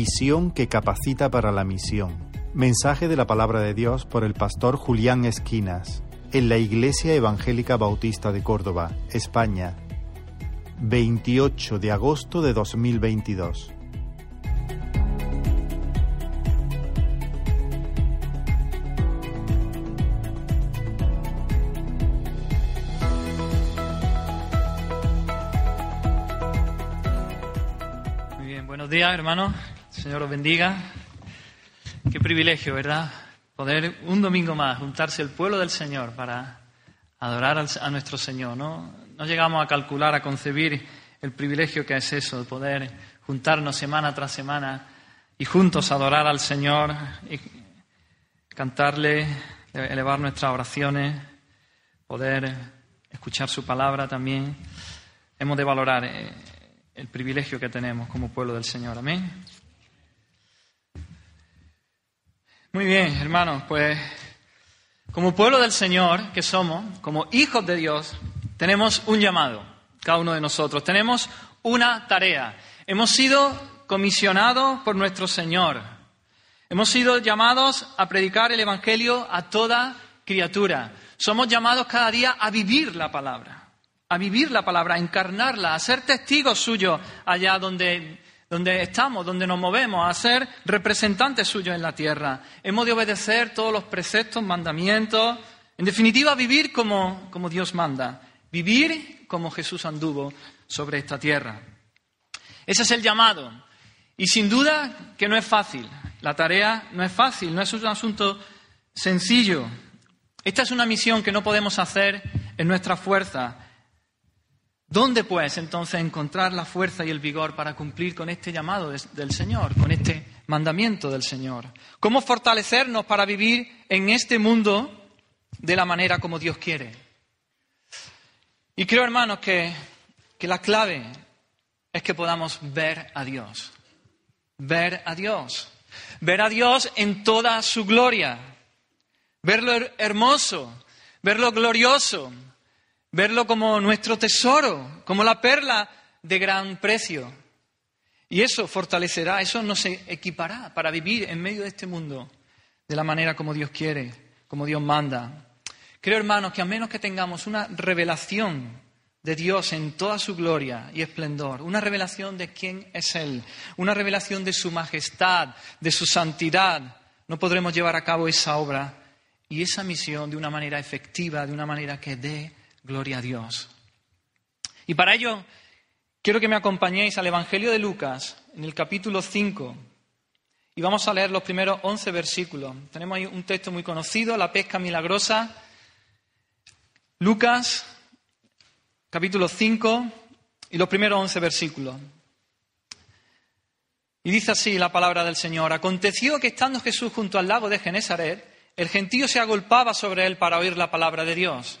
Visión que capacita para la misión. Mensaje de la palabra de Dios por el pastor Julián Esquinas en la Iglesia Evangélica Bautista de Córdoba, España, 28 de agosto de 2022. Muy bien, buenos días, hermanos. Señor os bendiga. Qué privilegio, ¿verdad? Poder un domingo más juntarse el pueblo del Señor para adorar a nuestro Señor. ¿no? no llegamos a calcular, a concebir el privilegio que es eso, de poder juntarnos semana tras semana y juntos adorar al Señor y cantarle, elevar nuestras oraciones, poder escuchar su palabra también. Hemos de valorar eh, el privilegio que tenemos como pueblo del Señor. Amén. Muy bien, hermanos, pues como pueblo del Señor que somos, como hijos de Dios, tenemos un llamado, cada uno de nosotros. Tenemos una tarea. Hemos sido comisionados por nuestro Señor. Hemos sido llamados a predicar el Evangelio a toda criatura. Somos llamados cada día a vivir la palabra, a vivir la palabra, a encarnarla, a ser testigos suyos allá donde, donde estamos, donde nos movemos, a ser representantes suyos en la tierra. Hemos de obedecer todos los preceptos, mandamientos, en definitiva, vivir como, como Dios manda, vivir como Jesús anduvo sobre esta tierra. Ese es el llamado. Y sin duda que no es fácil. La tarea no es fácil, no es un asunto sencillo. Esta es una misión que no podemos hacer en nuestra fuerza. ¿Dónde pues entonces encontrar la fuerza y el vigor para cumplir con este llamado del Señor, con este mandamiento del Señor? ¿Cómo fortalecernos para vivir en este mundo de la manera como Dios quiere? Y creo, hermanos, que, que la clave es que podamos ver a Dios. Ver a Dios. Ver a Dios en toda su gloria. Verlo her- hermoso, verlo glorioso, verlo como nuestro tesoro, como la perla de gran precio. Y eso fortalecerá, eso nos equipará para vivir en medio de este mundo de la manera como Dios quiere, como Dios manda. Creo, hermanos, que a menos que tengamos una revelación de Dios en toda su gloria y esplendor, una revelación de quién es Él, una revelación de su majestad, de su santidad, no podremos llevar a cabo esa obra y esa misión de una manera efectiva, de una manera que dé gloria a Dios. Y para ello quiero que me acompañéis al Evangelio de Lucas, en el capítulo 5, y vamos a leer los primeros 11 versículos. Tenemos ahí un texto muy conocido, la pesca milagrosa. Lucas, capítulo 5, y los primeros 11 versículos. Y dice así la palabra del Señor. Aconteció que estando Jesús junto al lago de Genesaret, el gentío se agolpaba sobre él para oír la palabra de Dios.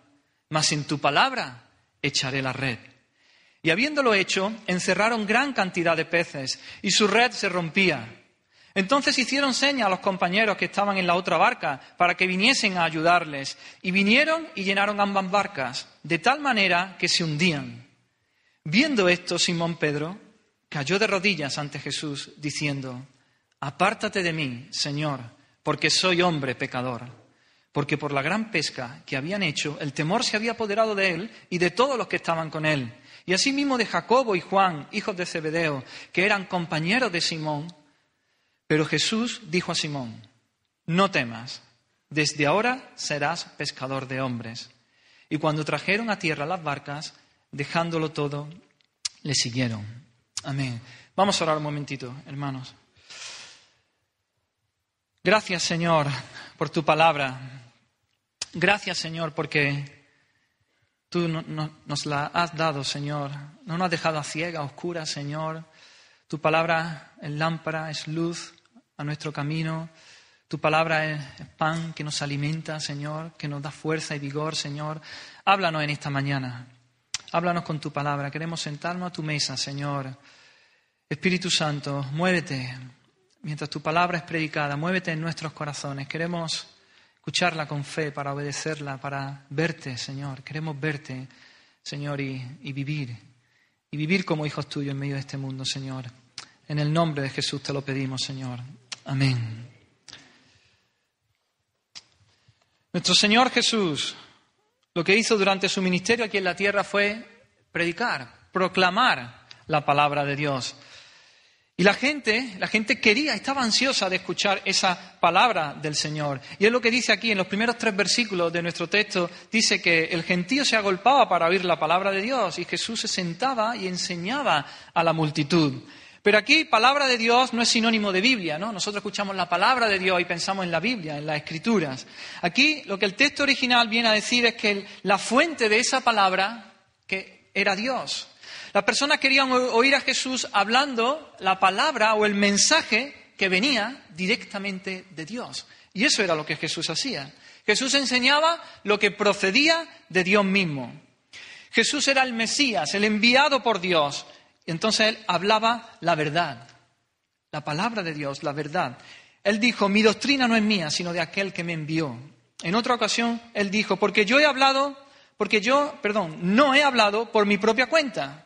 mas en tu palabra echaré la red. Y habiéndolo hecho, encerraron gran cantidad de peces y su red se rompía. Entonces hicieron seña a los compañeros que estaban en la otra barca para que viniesen a ayudarles. Y vinieron y llenaron ambas barcas, de tal manera que se hundían. Viendo esto, Simón Pedro cayó de rodillas ante Jesús, diciendo, Apártate de mí, Señor, porque soy hombre pecador. Porque por la gran pesca que habían hecho, el temor se había apoderado de él y de todos los que estaban con él. Y asimismo de Jacobo y Juan, hijos de Zebedeo, que eran compañeros de Simón. Pero Jesús dijo a Simón, no temas, desde ahora serás pescador de hombres. Y cuando trajeron a tierra las barcas, dejándolo todo, le siguieron. Amén. Vamos a orar un momentito, hermanos. Gracias, Señor, por tu palabra. Gracias, Señor, porque tú no- no- nos la has dado, Señor. No nos has dejado a ciega, oscura, Señor. Tu palabra es lámpara, es luz a nuestro camino. Tu palabra es pan que nos alimenta, Señor, que nos da fuerza y vigor, Señor. Háblanos en esta mañana. Háblanos con tu palabra. Queremos sentarnos a tu mesa, Señor. Espíritu Santo, muévete mientras tu palabra es predicada. Muévete en nuestros corazones. Queremos escucharla con fe para obedecerla, para verte, Señor. Queremos verte, Señor, y, y vivir. Y vivir como hijos tuyos en medio de este mundo, Señor. En el nombre de Jesús te lo pedimos, Señor. Amén. Nuestro Señor Jesús, lo que hizo durante su ministerio aquí en la tierra fue predicar, proclamar la palabra de Dios. Y la gente, la gente quería, estaba ansiosa de escuchar esa palabra del Señor. Y es lo que dice aquí en los primeros tres versículos de nuestro texto, dice que el gentío se agolpaba para oír la palabra de Dios y Jesús se sentaba y enseñaba a la multitud. Pero aquí palabra de Dios no es sinónimo de Biblia, ¿no? Nosotros escuchamos la palabra de Dios y pensamos en la Biblia, en las Escrituras. Aquí lo que el texto original viene a decir es que la fuente de esa palabra que era Dios. Las personas querían oír a Jesús hablando la palabra o el mensaje que venía directamente de Dios. Y eso era lo que Jesús hacía. Jesús enseñaba lo que procedía de Dios mismo. Jesús era el Mesías, el enviado por Dios, entonces él hablaba la verdad, la palabra de Dios, la verdad. Él dijo, mi doctrina no es mía, sino de aquel que me envió. En otra ocasión, él dijo, porque yo he hablado, porque yo, perdón, no he hablado por mi propia cuenta.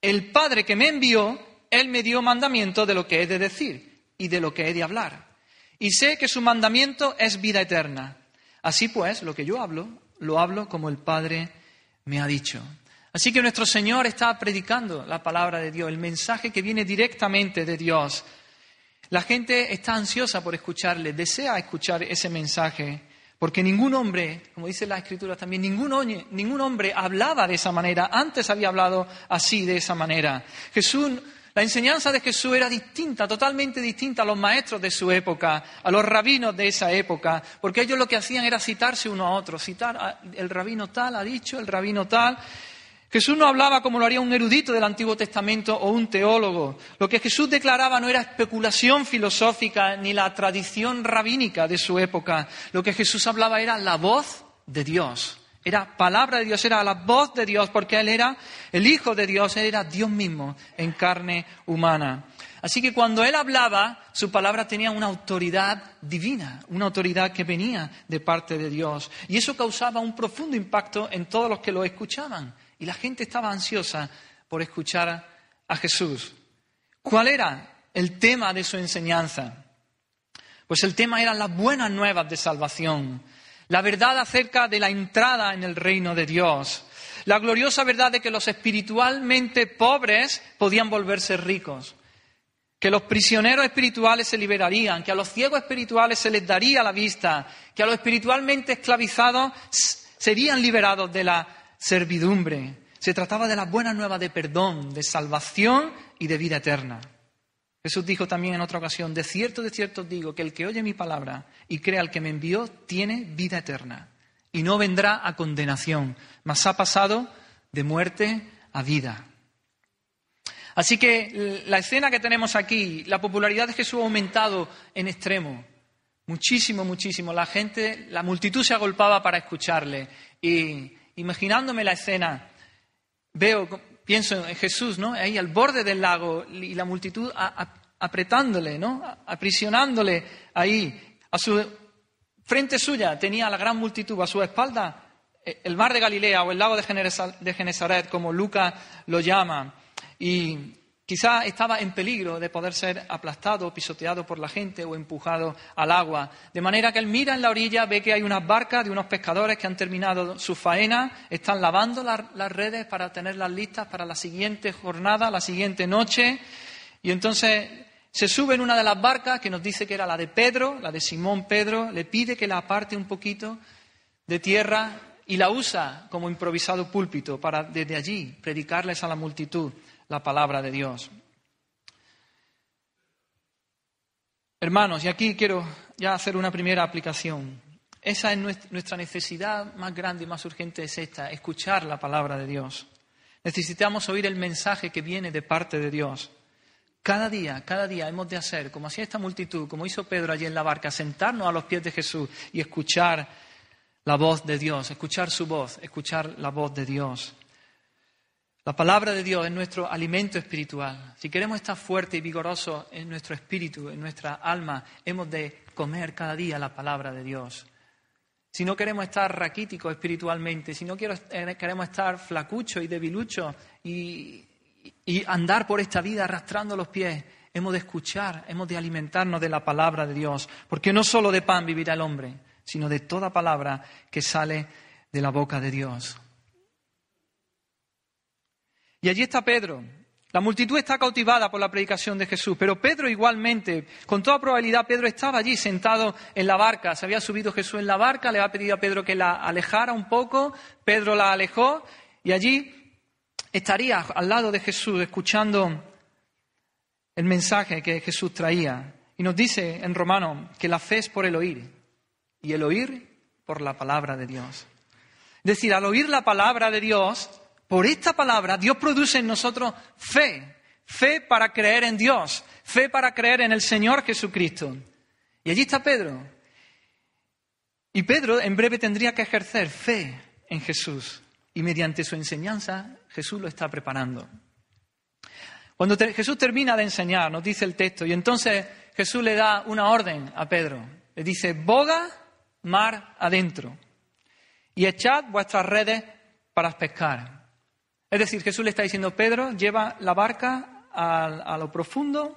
El Padre que me envió, él me dio mandamiento de lo que he de decir y de lo que he de hablar. Y sé que su mandamiento es vida eterna. Así pues, lo que yo hablo, lo hablo como el Padre me ha dicho. Así que nuestro Señor está predicando la palabra de Dios, el mensaje que viene directamente de Dios. La gente está ansiosa por escucharle, desea escuchar ese mensaje, porque ningún hombre, como dice la Escritura también, ningún, ningún hombre hablaba de esa manera, antes había hablado así, de esa manera. Jesús la enseñanza de Jesús era distinta, totalmente distinta a los maestros de su época, a los rabinos de esa época, porque ellos lo que hacían era citarse uno a otro, citar el rabino tal ha dicho, el rabino tal, Jesús no hablaba como lo haría un erudito del Antiguo Testamento o un teólogo. Lo que Jesús declaraba no era especulación filosófica ni la tradición rabínica de su época. Lo que Jesús hablaba era la voz de Dios. Era palabra de Dios, era la voz de Dios, porque Él era el Hijo de Dios, Él era Dios mismo en carne humana. Así que cuando Él hablaba, su palabra tenía una autoridad divina, una autoridad que venía de parte de Dios. Y eso causaba un profundo impacto en todos los que lo escuchaban. Y la gente estaba ansiosa por escuchar a Jesús. ¿Cuál era el tema de su enseñanza? Pues el tema eran las buenas nuevas de salvación, la verdad acerca de la entrada en el reino de Dios, la gloriosa verdad de que los espiritualmente pobres podían volverse ricos, que los prisioneros espirituales se liberarían, que a los ciegos espirituales se les daría la vista, que a los espiritualmente esclavizados serían liberados de la servidumbre. Se trataba de las buenas nuevas de perdón, de salvación y de vida eterna. Jesús dijo también en otra ocasión, de cierto, de cierto digo, que el que oye mi palabra y crea al que me envió, tiene vida eterna y no vendrá a condenación, mas ha pasado de muerte a vida. Así que la escena que tenemos aquí, la popularidad de Jesús ha aumentado en extremo, muchísimo, muchísimo. La gente, la multitud se agolpaba para escucharle y imaginándome la escena, veo, pienso en Jesús, ¿no? Ahí al borde del lago y la multitud apretándole, ¿no? Aprisionándole ahí. A su frente suya tenía la gran multitud, a su espalda eh, el mar de Galilea o el lago de Genesaret, como Lucas lo llama. Y Quizá estaba en peligro de poder ser aplastado, pisoteado por la gente o empujado al agua. De manera que él mira en la orilla, ve que hay unas barcas de unos pescadores que han terminado su faena, están lavando las redes para tenerlas listas para la siguiente jornada, la siguiente noche. Y entonces se sube en una de las barcas que nos dice que era la de Pedro, la de Simón Pedro, le pide que la aparte un poquito de tierra y la usa como improvisado púlpito para desde allí predicarles a la multitud la palabra de Dios. Hermanos, y aquí quiero ya hacer una primera aplicación. Esa es nuestra necesidad más grande y más urgente, es esta, escuchar la palabra de Dios. Necesitamos oír el mensaje que viene de parte de Dios. Cada día, cada día hemos de hacer, como hacía esta multitud, como hizo Pedro allí en la barca, sentarnos a los pies de Jesús y escuchar la voz de Dios, escuchar su voz, escuchar la voz de Dios. La palabra de Dios es nuestro alimento espiritual. Si queremos estar fuertes y vigorosos en nuestro espíritu, en nuestra alma, hemos de comer cada día la palabra de Dios. Si no queremos estar raquíticos espiritualmente, si no eh, queremos estar flacuchos y debiluchos y, y andar por esta vida arrastrando los pies, hemos de escuchar, hemos de alimentarnos de la palabra de Dios, porque no solo de pan vivirá el hombre, sino de toda palabra que sale de la boca de Dios. Y allí está Pedro. La multitud está cautivada por la predicación de Jesús, pero Pedro igualmente, con toda probabilidad, Pedro estaba allí sentado en la barca, se había subido Jesús en la barca, le había pedido a Pedro que la alejara un poco, Pedro la alejó y allí estaría al lado de Jesús escuchando el mensaje que Jesús traía. Y nos dice en Romano que la fe es por el oír y el oír por la palabra de Dios. Es decir, al oír la palabra de Dios, por esta palabra Dios produce en nosotros fe, fe para creer en Dios, fe para creer en el Señor Jesucristo. Y allí está Pedro. Y Pedro en breve tendría que ejercer fe en Jesús. Y mediante su enseñanza Jesús lo está preparando. Cuando Jesús termina de enseñar, nos dice el texto, y entonces Jesús le da una orden a Pedro. Le dice, boga mar adentro y echad vuestras redes para pescar. Es decir, Jesús le está diciendo, Pedro, lleva la barca a, lo profundo,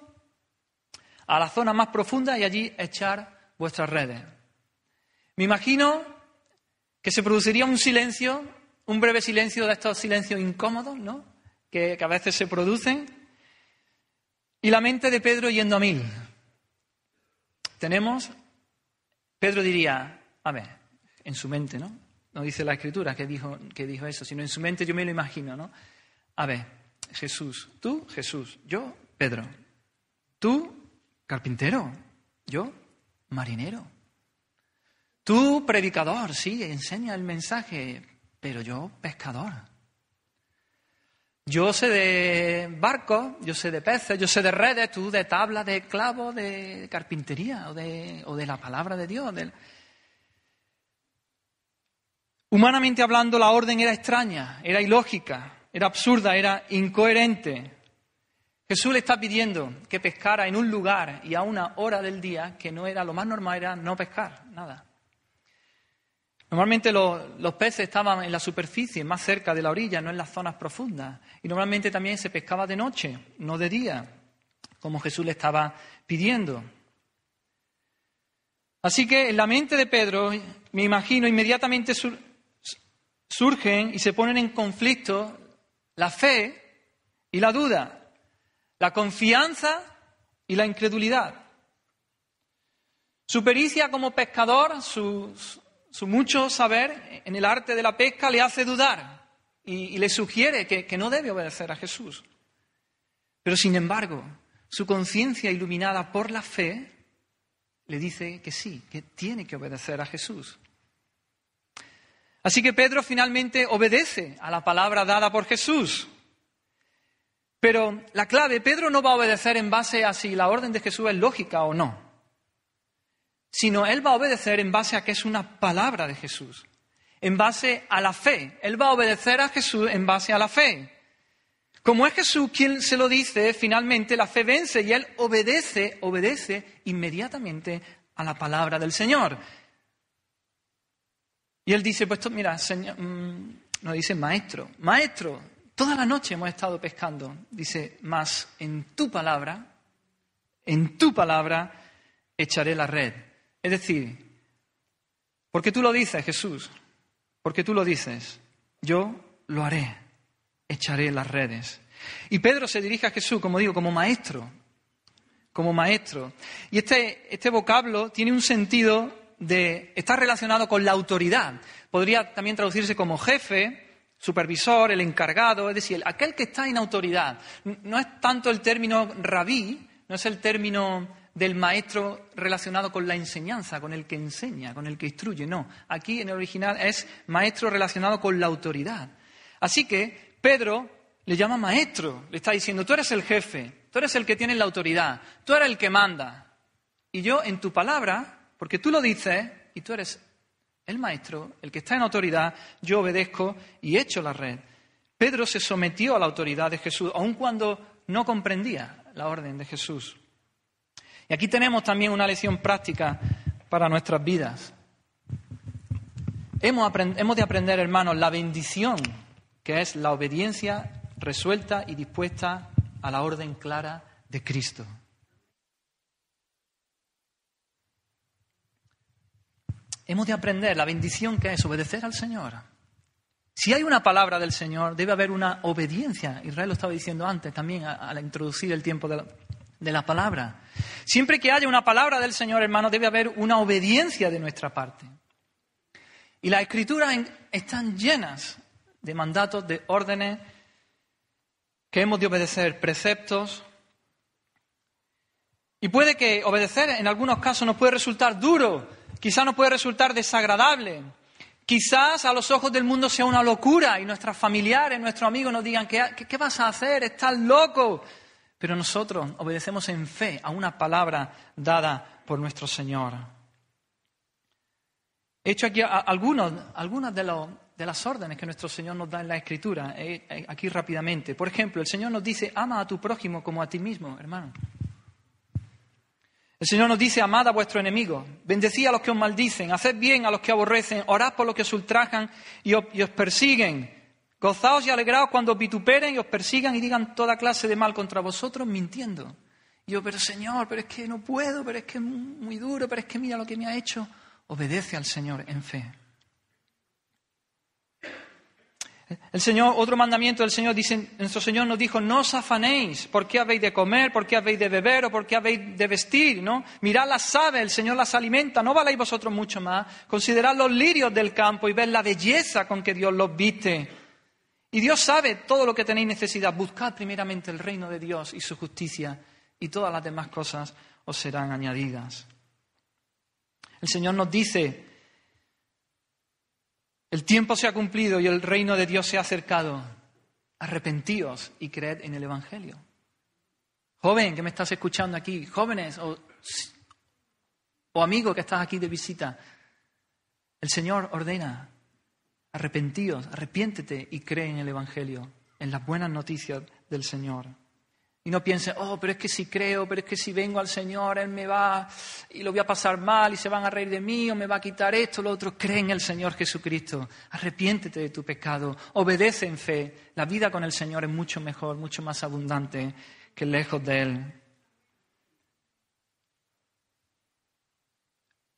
a la zona más profunda y allí echar vuestras redes. Me imagino que se produciría un silencio, un breve silencio de estos silencios incómodos, ¿no? Que, que a veces se producen. Y la mente de Pedro yendo a mil. Tenemos, Pedro diría, a ver, en su mente, ¿no? No dice la escritura que dijo, dijo eso, sino en su mente yo me lo imagino, ¿no? A ver, Jesús, tú, Jesús, yo, Pedro. Tú, carpintero, yo, marinero. Tú, predicador, sí, enseña el mensaje, pero yo, pescador. Yo sé de barcos, yo sé de peces, yo sé de redes, tú de tabla, de clavo, de carpintería o de, o de la palabra de Dios. Humanamente hablando, la orden era extraña, era ilógica, era absurda, era incoherente. Jesús le está pidiendo que pescara en un lugar y a una hora del día que no era lo más normal, era no pescar, nada. Normalmente los, peces estaban en la superficie, más cerca de la orilla, no en las zonas profundas. Y normalmente también se pescaba de noche, no de día, como Jesús le estaba pidiendo. Así que en la mente de Pedro, me imagino, inmediatamente surgen y se ponen en conflicto la fe y la duda, la confianza y la incredulidad. Su pericia como pescador, su, mucho saber en el arte de la pesca le hace dudar y, le sugiere que, no debe obedecer a Jesús. Pero sin embargo, su conciencia iluminada por la fe le dice que sí, que tiene que obedecer a Jesús. Así que Pedro finalmente obedece a la palabra dada por Jesús. Pero la clave, Pedro no va a obedecer en base a si la orden de Jesús es lógica o no, sino él va a obedecer en base a que es una palabra de Jesús, en base a la fe. Él va a obedecer a Jesús en base a la fe. Como es Jesús quien se lo dice, finalmente la fe vence y él obedece, obedece inmediatamente a la palabra del Señor. Y él dice, pues mira, señor, mm, nos dice maestro, maestro, toda la noche hemos estado pescando. Dice, más en tu palabra, en tu palabra echaré la red. Es decir, porque tú lo dices, Jesús, porque tú lo dices, yo lo haré, echaré las redes. Y Pedro se dirige a Jesús, como digo, como maestro, como maestro. Y este, este vocablo tiene un sentido de, está relacionado con la autoridad. Podría también traducirse como jefe, supervisor, el encargado, es decir, aquel que está en autoridad. No es tanto el término rabí, no es el término del maestro relacionado con la enseñanza, con el que enseña, con el que instruye, no. Aquí en el original es maestro relacionado con la autoridad. Así que Pedro le llama maestro, le está diciendo, tú eres el jefe, tú eres el que tiene la autoridad, tú eres el que manda. Y yo en tu palabra, porque tú lo dices y tú eres el maestro, el que está en autoridad, yo obedezco y echo la red. Pedro se sometió a la autoridad de Jesús, aun cuando no comprendía la orden de Jesús. Y aquí tenemos también una lección práctica para nuestras vidas. Hemos, de aprender, hermanos, la bendición que es la obediencia resuelta y dispuesta a la orden clara de Cristo. Hemos de aprender la bendición que es obedecer al Señor. Si hay una palabra del Señor, debe haber una obediencia. Israel lo estaba diciendo antes también al introducir el tiempo de la, palabra. Siempre que haya una palabra del Señor, hermano, debe haber una obediencia de nuestra parte. Y las escrituras están llenas de mandatos, de órdenes que hemos de obedecer, preceptos. Y puede que obedecer en algunos casos nos puede resultar duro, quizás nos puede resultar desagradable, quizás a los ojos del mundo sea una locura y nuestros familiares, nuestros amigos nos digan, ¿qué, qué vas a hacer? Estás loco. Pero nosotros obedecemos en fe a una palabra dada por nuestro Señor. He hecho aquí algunos, algunas de, las órdenes que nuestro Señor nos da en la Escritura, eh, eh, aquí rápidamente. Por ejemplo, el Señor nos dice, ama a tu prójimo como a ti mismo, hermano. El Señor nos dice, amad a vuestro enemigo, bendecid a los que os maldicen, haced bien a los que aborrecen, orad por los que os ultrajan y os, y os persiguen. Gozaos y alegraos cuando os vituperen y os persigan y digan toda clase de mal contra vosotros, mintiendo. Y yo, pero Señor, pero es que no puedo, pero es que es muy duro, pero es que mira lo que me ha hecho obedece al Señor en fe. El Señor, otro mandamiento del Señor dice, nuestro Señor nos dijo, no os afanéis, ¿por qué habéis de comer? ¿Por qué habéis de beber? ¿O por qué habéis de vestir? ¿no? Mirad las aves, el Señor las alimenta, ¿no valéis vosotros mucho más? Considerad los lirios del campo y ved la belleza con que Dios los viste. Y Dios sabe todo lo que tenéis necesidad. Buscad primeramente el reino de Dios y su justicia y todas las demás cosas os serán añadidas. El Señor nos dice, el tiempo se ha cumplido y el reino de Dios se ha acercado. Arrepentíos y creed en el Evangelio. Joven que me estás escuchando aquí, jóvenes o, o amigo que estás aquí de visita, el Señor ordena, arrepentíos, arrepiéntete y cree en el Evangelio, en las buenas noticias del Señor. Y no piense, oh, pero es que si creo, pero es que si vengo al Señor, Él me va y lo voy a pasar mal y se van a reír de mí o me va a quitar esto, lo otro. Cree en el Señor Jesucristo. Arrepiéntete de tu pecado. Obedece en fe. La vida con el Señor es mucho mejor, mucho más abundante que lejos de Él.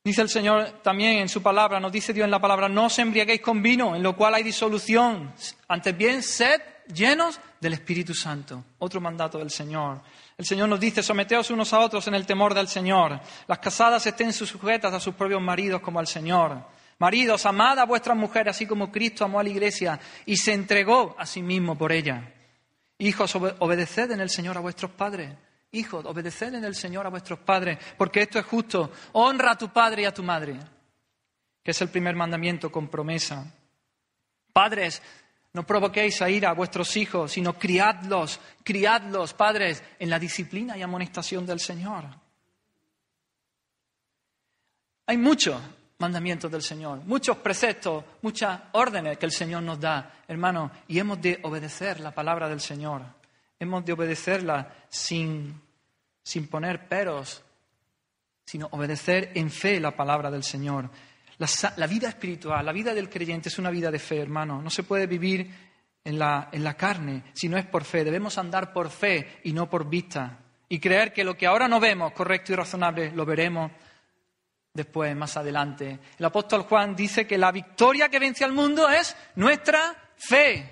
Dice el Señor también en su palabra, nos dice Dios en la palabra, no os embriaguéis con vino, en lo cual hay disolución. Antes bien, sed llenos del Espíritu Santo. Otro mandato del Señor. El Señor nos dice, someteos unos a otros en el temor del Señor. Las casadas estén sujetas a sus propios maridos como al Señor. Maridos, amad a vuestras mujeres, así como Cristo amó a la iglesia y se entregó a sí mismo por ella. Hijos, obedeced en el Señor a vuestros padres. Hijos, obedeced en el Señor a vuestros padres, porque esto es justo. Honra a tu padre y a tu madre, que es el primer mandamiento con promesa. Padres, no provoquéis a ira a vuestros hijos, sino criadlos, criadlos, padres, en la disciplina y amonestación del Señor. Hay muchos mandamientos del Señor, muchos preceptos, muchas órdenes que el Señor nos da, hermano, y hemos de obedecer la palabra del Señor. Hemos de obedecerla sin, sin poner peros, sino obedecer en fe la palabra del Señor. La, vida espiritual, la vida del creyente es una vida de fe, hermano. No se puede vivir en la, en la carne si no es por fe. Debemos andar por fe y no por vista. Y creer que lo que ahora no vemos correcto y razonable lo veremos después, más adelante. El apóstol Juan dice que la victoria que vence al mundo es nuestra fe.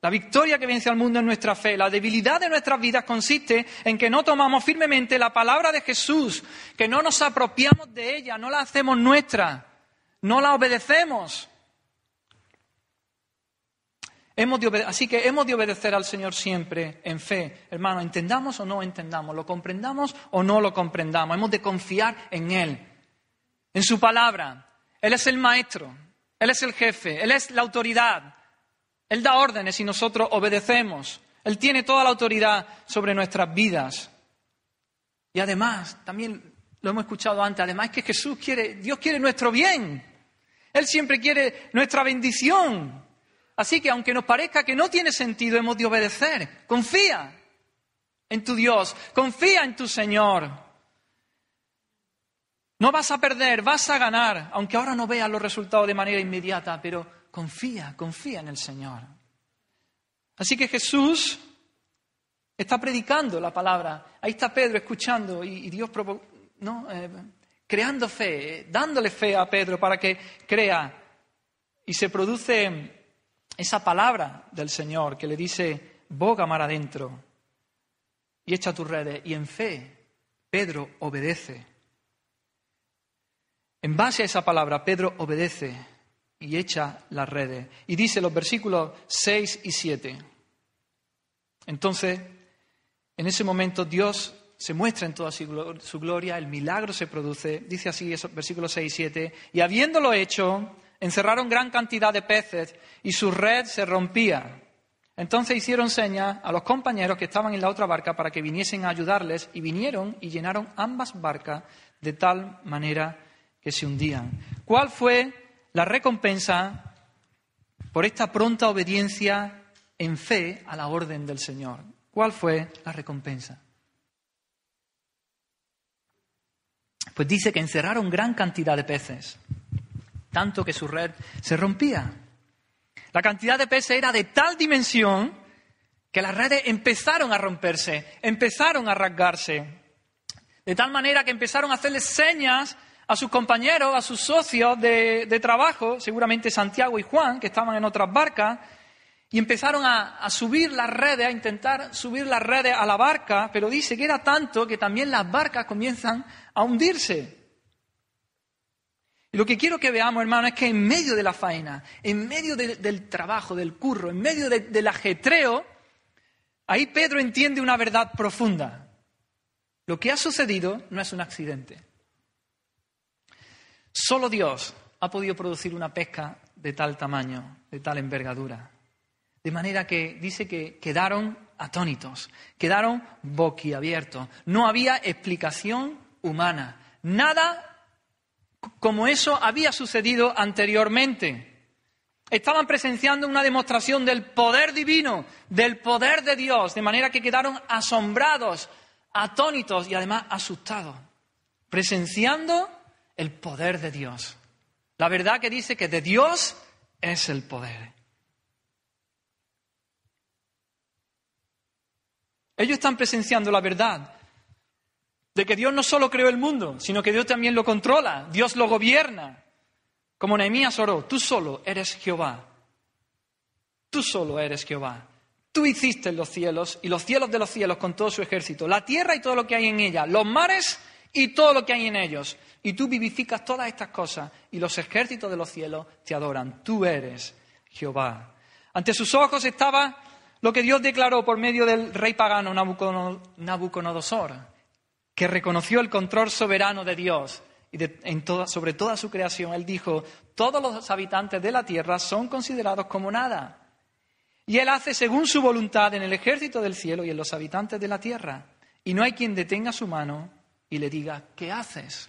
La victoria que vence al mundo es nuestra fe. La debilidad de nuestras vidas consiste en que no tomamos firmemente la palabra de Jesús, que no nos apropiamos de ella, no la hacemos nuestra no la obedecemos. así que hemos de obedecer al Señor siempre en fe. Hermano, entendamos o no entendamos, lo comprendamos o no lo comprendamos. Hemos de confiar en Él, en su palabra. Él es el maestro, Él es el jefe, Él es la autoridad. Él da órdenes y nosotros obedecemos. Él tiene toda la autoridad sobre nuestras vidas. Y además, también lo hemos escuchado antes, además es que Jesús quiere, Dios quiere nuestro bien. Él siempre quiere nuestra bendición. Así que aunque nos parezca que no tiene sentido, hemos de obedecer. Confía en tu Dios, confía en tu Señor. No vas a perder, vas a ganar, aunque ahora no veas los resultados de manera inmediata, pero confía, confía en el Señor. Así que Jesús está predicando la palabra. Ahí está Pedro escuchando y, Dios ¿no? Eh, creando fe, dándole fe a Pedro para que crea. Y se produce esa palabra del Señor que le dice, boga mar adentro y echa tus redes. Y en fe, Pedro obedece. En base a esa palabra, Pedro obedece y echa las redes. Y dice los versículos 6 y 7. Entonces, en ese momento Dios se muestra en toda su gloria, el milagro se produce, dice así esos versículos 6 y 7, y habiéndolo hecho, encerraron gran cantidad de peces y su red se rompía. Entonces hicieron señas a los compañeros que estaban en la otra barca para que viniesen a ayudarles y vinieron y llenaron ambas barcas de tal manera que se hundían. ¿Cuál fue la recompensa por esta pronta obediencia en fe a la orden del Señor? ¿Cuál fue la recompensa? Pues dice que encerraron gran cantidad de peces, tanto que su red se rompía. La cantidad de peces era de tal dimensión que las redes empezaron a romperse, empezaron a rasgarse, de tal manera que empezaron a hacerles señas a sus compañeros, a sus socios de, trabajo, seguramente Santiago y Juan, que estaban en otras barcas, y empezaron a, subir las redes, a intentar subir las redes a la barca, pero dice que era tanto que también las barcas comienzan a hundirse. Y lo que quiero que veamos, hermano, es que en medio de la faena, en medio del trabajo, del curro, en medio del ajetreo, ahí Pedro entiende una verdad profunda. Lo que ha sucedido no es un accidente. Solo Dios ha podido producir una pesca de tal tamaño, de tal envergadura. De manera que dice que quedaron atónitos, quedaron boquiabiertos. No había explicación humana. Nada como eso había sucedido anteriormente. Estaban presenciando una demostración del poder divino, del poder de Dios, de manera que quedaron asombrados, atónitos y además asustados, presenciando el poder de Dios. La verdad que dice que de Dios es el poder. Ellos están presenciando la verdad de que Dios no solo creó el mundo, sino que Dios también lo controla, Dios lo gobierna. Como Nehemías oró, tú solo eres Jehová. Tú solo eres Jehová. Tú hiciste los cielos y los cielos de los cielos con todo su ejército, la tierra y todo lo que hay en ella, los mares y todo lo que hay en ellos. Y tú vivificas todas estas cosas y los ejércitos de los cielos te adoran. Tú eres Jehová. Ante sus ojos estaba lo que Dios declaró por medio del rey pagano Nabucodonosor que reconoció el control soberano de Dios y sobre toda su creación, él dijo, todos los habitantes de la tierra son considerados como nada. Y él hace según su voluntad en el ejército del cielo y en los habitantes de la tierra. Y no hay quien detenga su mano y le diga, ¿qué haces?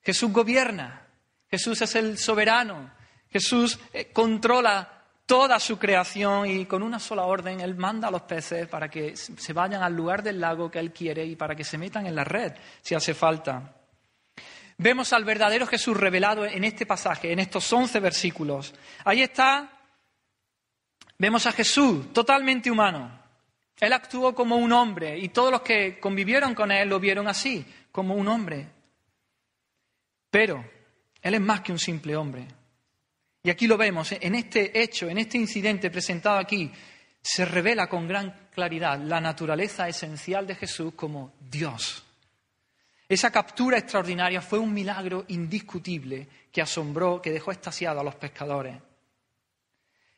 Jesús gobierna, Jesús es el soberano, Jesús eh, controla toda su creación y con una sola orden Él manda a los peces para que se vayan al lugar del lago que Él quiere y para que se metan en la red si hace falta. Vemos al verdadero Jesús revelado en este pasaje, en estos once versículos. Ahí está, vemos a Jesús totalmente humano. Él actuó como un hombre y todos los que convivieron con Él lo vieron así, como un hombre. Pero Él es más que un simple hombre. Y aquí lo vemos, en este hecho, en este incidente presentado aquí, se revela con gran claridad la naturaleza esencial de Jesús como Dios. Esa captura extraordinaria fue un milagro indiscutible que asombró, que dejó estasiado a los pescadores.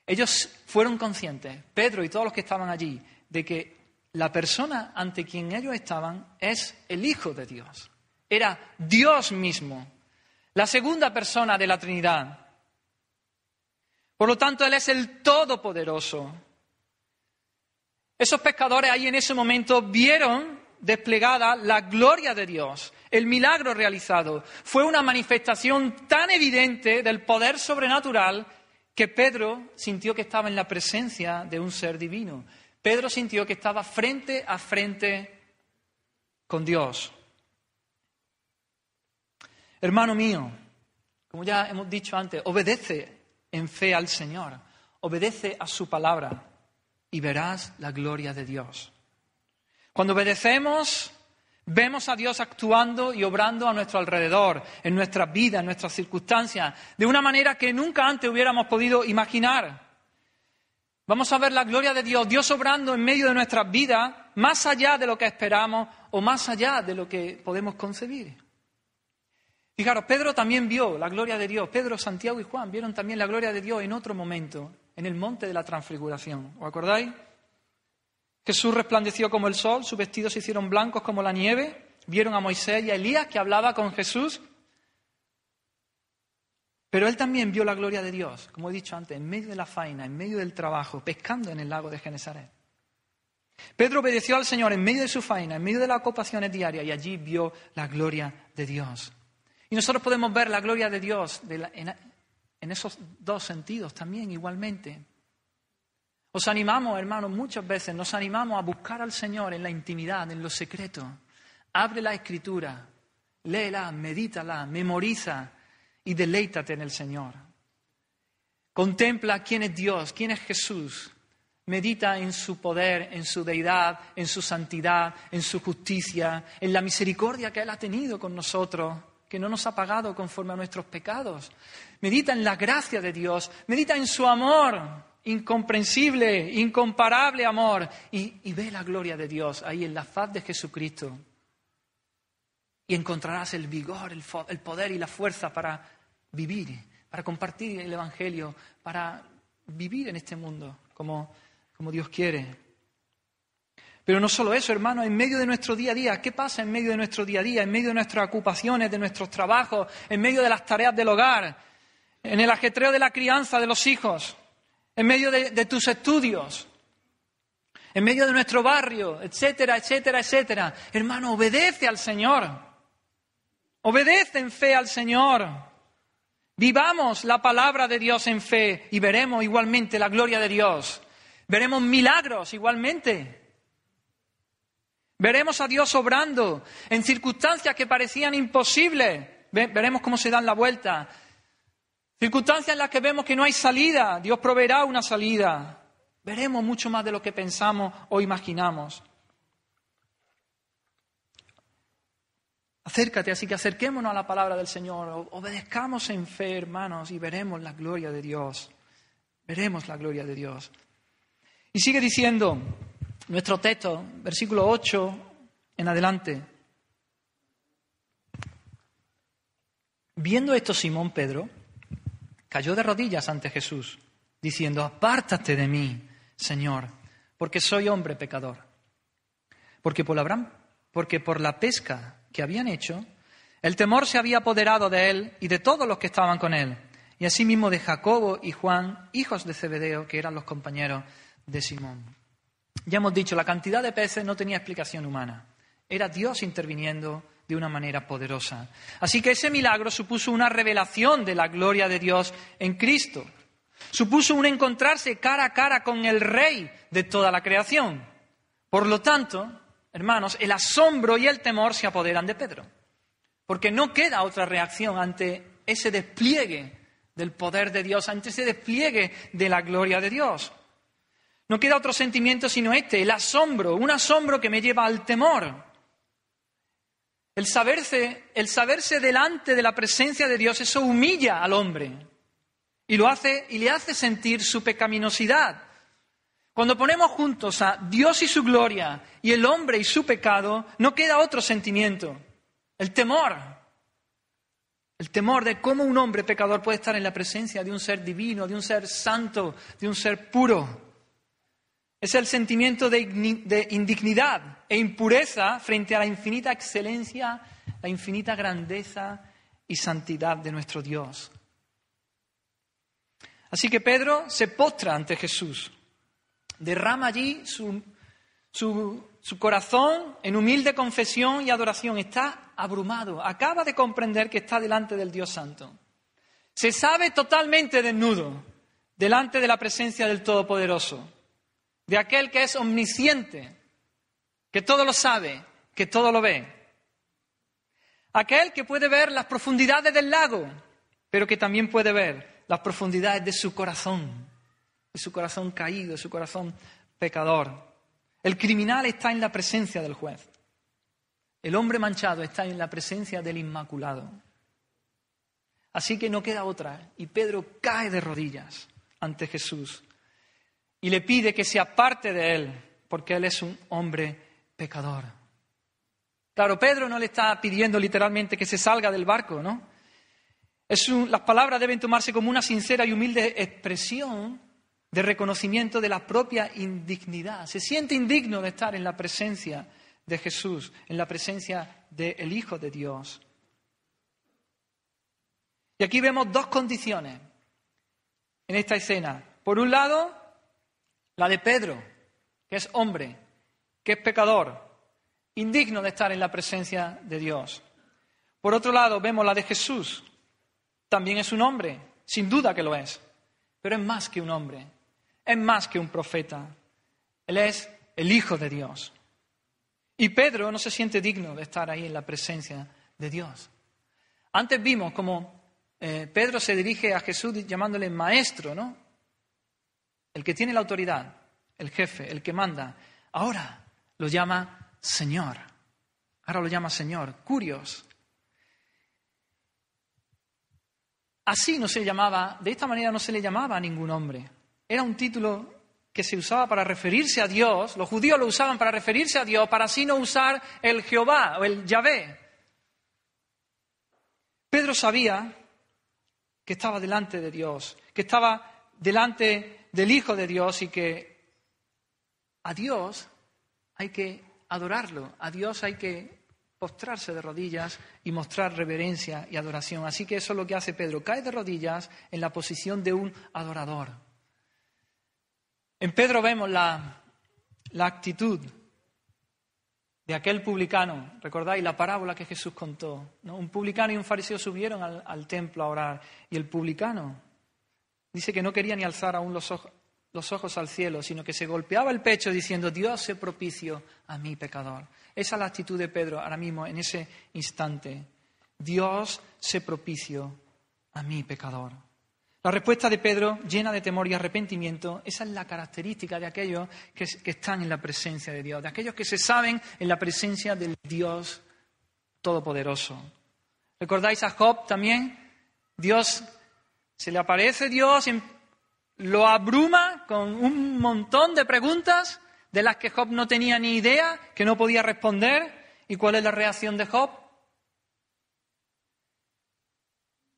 Ellos fueron conscientes, Pedro y todos los que estaban allí, de que la persona ante quien ellos estaban es el Hijo de Dios. Era Dios mismo, la segunda persona de la Trinidad. Por lo tanto, Él es el Todopoderoso. Esos pescadores ahí en ese momento vieron desplegada la gloria de Dios, el milagro realizado. Fue una manifestación tan evidente del poder sobrenatural que Pedro sintió que estaba en la presencia de un ser divino. Pedro sintió que estaba frente a frente con Dios. Hermano mío, como ya hemos dicho antes, obedece en fe al Señor, obedece a su palabra y verás la gloria de Dios. Cuando obedecemos, vemos a Dios actuando y obrando a nuestro alrededor, en nuestras vidas, en nuestras circunstancias, de una manera que nunca antes hubiéramos podido imaginar. Vamos a ver la gloria de Dios, Dios obrando en medio de nuestras vidas, más allá de lo que esperamos o más allá de lo que podemos concebir. Fijaros, Pedro también vio la gloria de Dios. Pedro, Santiago y Juan vieron también la gloria de Dios en otro momento, en el monte de la transfiguración. ¿Os acordáis? Jesús resplandeció como el sol, sus vestidos se hicieron blancos como la nieve. Vieron a Moisés y a Elías que hablaba con Jesús. Pero él también vio la gloria de Dios, como he dicho antes, en medio de la faena, en medio del trabajo, pescando en el lago de Genesaret. Pedro obedeció al Señor en medio de su faena, en medio de las ocupaciones diarias, y allí vio la gloria de Dios. Y nosotros podemos ver la gloria de Dios en, esos dos sentidos también igualmente. Os animamos, hermanos, muchas veces nos animamos a buscar al Señor en la intimidad, en lo secreto. Abre la escritura, léela, medítala, memoriza y deleítate en el Señor. Contempla quién es Dios, quién es Jesús. Medita en su poder, en su deidad, en su santidad, en su justicia, en la misericordia que Él ha tenido con nosotros que no nos ha pagado conforme a nuestros pecados. Medita en la gracia de Dios, medita en su amor, incomprensible, incomparable amor, y, ve la gloria de Dios ahí en la faz de Jesucristo. Y encontrarás el vigor, el, poder y la fuerza para vivir, para compartir el Evangelio, para vivir en este mundo como Dios quiere. Pero no solo eso, hermano, en medio de nuestro día a día, ¿qué pasa en medio de nuestro día a día, en medio de nuestras ocupaciones, de nuestros trabajos, en medio de las tareas del hogar, en el ajetreo de la crianza de los hijos, en medio de, tus estudios, en medio de nuestro barrio, etcétera, etcétera, etcétera? Hermano, obedece al Señor. Obedece en fe al Señor. Vivamos la palabra de Dios en fe y veremos igualmente la gloria de Dios. Veremos milagros igualmente. Veremos a Dios obrando en circunstancias que parecían imposibles. Veremos cómo se dan la vuelta. Circunstancias en las que vemos que no hay salida. Dios proveerá una salida. Veremos mucho más de lo que pensamos o imaginamos. Acércate, así que acerquémonos a la palabra del Señor, obedezcamos en fe, hermanos, y veremos la gloria de Dios. Veremos la gloria de Dios. Y sigue diciendo, nuestro texto, versículo 8 en adelante. Viendo esto, Simón Pedro cayó de rodillas ante Jesús, diciendo, apártate de mí, Señor, porque soy hombre pecador. Porque por, la, porque por la pesca que habían hecho, el temor se había apoderado de él y de todos los que estaban con él, y asimismo de Jacobo y Juan, hijos de Zebedeo, que eran los compañeros de Simón. Ya hemos dicho, la cantidad de peces no tenía explicación humana. Era Dios interviniendo de una manera poderosa. Así que ese milagro supuso una revelación de la gloria de Dios en Cristo. Supuso un encontrarse cara a cara con el Rey de toda la creación. Por lo tanto, hermanos, el asombro y el temor se apoderan de Pedro. Porque no queda otra reacción ante ese despliegue del poder de Dios, ante ese despliegue de la gloria de Dios. No queda otro sentimiento sino este, el asombro, un asombro que me lleva al temor. El saberse, el saberse delante de la presencia de Dios, eso humilla al hombre y lo hace y le hace sentir su pecaminosidad. Cuando ponemos juntos a Dios y su gloria y el hombre y su pecado, no queda otro sentimiento, el temor. El temor de cómo un hombre pecador puede estar en la presencia de un ser divino, de un ser santo, de un ser puro. Es el sentimiento de, indignidad e impureza frente a la infinita excelencia, la infinita grandeza y santidad de nuestro Dios. Así que Pedro se postra ante Jesús, derrama allí su, corazón, en humilde confesión y adoración, está abrumado. Acaba de comprender que está delante del Dios Santo. Se sabe totalmente desnudo delante de la presencia del Todopoderoso, de aquel que es omnisciente, que todo lo sabe, que todo lo ve. Aquel que puede ver las profundidades del lago, pero que también puede ver las profundidades de su corazón, de su corazón caído, de su corazón pecador. El criminal está en la presencia del juez. El hombre manchado está en la presencia del Inmaculado. Así que no queda otra. Y Pedro cae de rodillas ante Jesús y le pide que se aparte de él, porque él es un hombre pecador. Claro, Pedro no le está pidiendo literalmente que se salga del barco, ¿no? las palabras deben tomarse como una sincera y humilde expresión de reconocimiento de la propia indignidad. Se siente indigno de estar en la presencia de Jesús, en la presencia del Hijo de Dios. Y aquí vemos dos condiciones en esta escena. Por un lado, la de Pedro, que es hombre, que es pecador, indigno de estar en la presencia de Dios. Por otro lado, vemos la de Jesús. También es un hombre, sin duda que lo es, pero es más que un hombre, es más que un profeta. Él es el Hijo de Dios. Y Pedro no se siente digno de estar ahí en la presencia de Dios. Antes vimos como eh, Pedro se dirige a Jesús llamándole maestro, ¿no? El que tiene la autoridad, el jefe, el que manda. Ahora lo llama Señor. Ahora lo llama Señor. Curios. Así no se llamaba, de esta manera no se le llamaba a ningún hombre. Era un título que se usaba para referirse a Dios, los judíos lo usaban para referirse a Dios, para así no usar el Jehová o el Yahvé. Pedro sabía que estaba delante de Dios, que estaba delante del Hijo de Dios y que a Dios hay que adorarlo, a Dios hay que postrarse de rodillas y mostrar reverencia y adoración. Así que eso es lo que hace Pedro, cae de rodillas en la posición de un adorador. En Pedro vemos la, actitud de aquel publicano. ¿Recordáis la parábola que Jesús contó? Un publicano y un fariseo subieron al, templo a orar y el publicano dice que no quería ni alzar aún los ojos, al cielo, sino que se golpeaba el pecho diciendo, Dios se propicio a mi pecador. Esa es la actitud de Pedro ahora mismo, en ese instante. Dios se propicio a mi pecador. La respuesta de Pedro, llena de temor y arrepentimiento, esa es la característica de aquellos que, están en la presencia de Dios, de aquellos que se saben en la presencia del Dios Todopoderoso. ¿Recordáis a Job también? Dios, se le aparece Dios, lo abruma con un montón de preguntas de las que Job no tenía ni idea, que no podía responder. ¿Y cuál es la reacción de Job?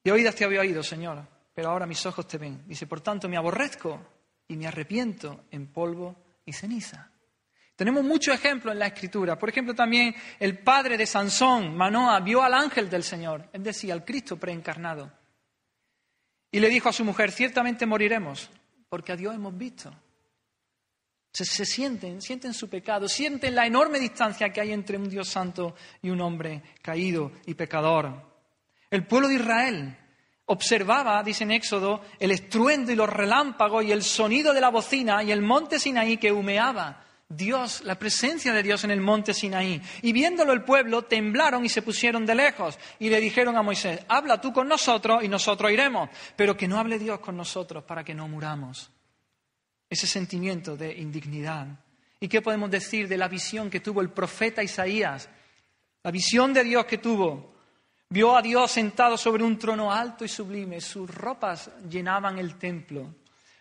De oídas te había oído, Señor pero ahora mis ojos te ven. Dice, por tanto me aborrezco y me arrepiento en polvo y ceniza. Tenemos muchos ejemplos en la Escritura. Por ejemplo, también el padre de Sansón, Manoa, vio al ángel del Señor, es decir, al Cristo preencarnado. Y le dijo a su mujer, ciertamente moriremos, porque a Dios hemos visto. Se, sienten, sienten su pecado, sienten la enorme distancia que hay entre un Dios santo y un hombre caído y pecador. El pueblo de Israel observaba, dice en Éxodo, el estruendo y los relámpagos y el sonido de la bocina y el monte Sinaí que humeaba. Dios, la presencia de Dios en el monte Sinaí. Y viéndolo el pueblo, temblaron y se pusieron de lejos. Y le dijeron a Moisés, habla tú con nosotros y nosotros iremos, pero que no hable Dios con nosotros para que no muramos. Ese sentimiento de indignidad. ¿Y qué podemos decir de la visión que tuvo el profeta Isaías? La visión de Dios que tuvo Vio a Dios sentado sobre un trono alto y sublime, sus ropas llenaban el templo.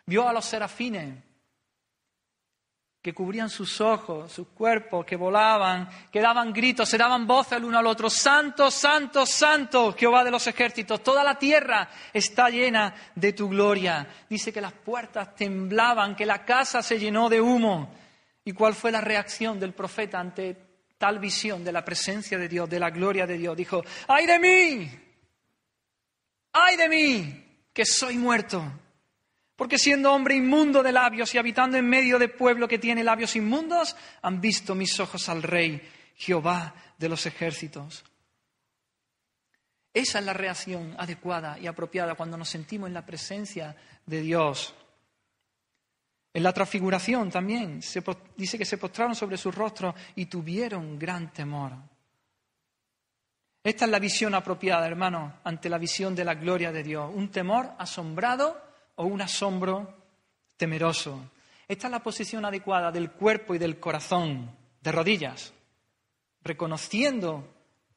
Vio a los serafines que cubrían sus ojos, sus cuerpos, que volaban, que daban gritos, se daban voces el uno al otro. Santo, santo, santo, Jehová de los ejércitos, toda la tierra está llena de tu gloria. Dice que las puertas temblaban, que la casa se llenó de humo. ¿Y cuál fue la reacción del profeta ante tal visión de la presencia de Dios, de la gloria de Dios, dijo, ay de mí, ay de mí, que soy muerto, Porque siendo hombre inmundo de labios y habitando en medio de pueblo que tiene labios inmundos, han visto mis ojos al Rey, Jehová de los ejércitos. Esa es la reacción adecuada y apropiada cuando nos sentimos en la presencia de Dios. En la transfiguración también se, dice que se postraron sobre su rostro y tuvieron gran temor. Esta es la visión apropiada, hermano, ante la visión de la gloria de Dios. Un temor asombrado o un asombro temeroso. Esta es la posición adecuada del cuerpo y del corazón, de rodillas, reconociendo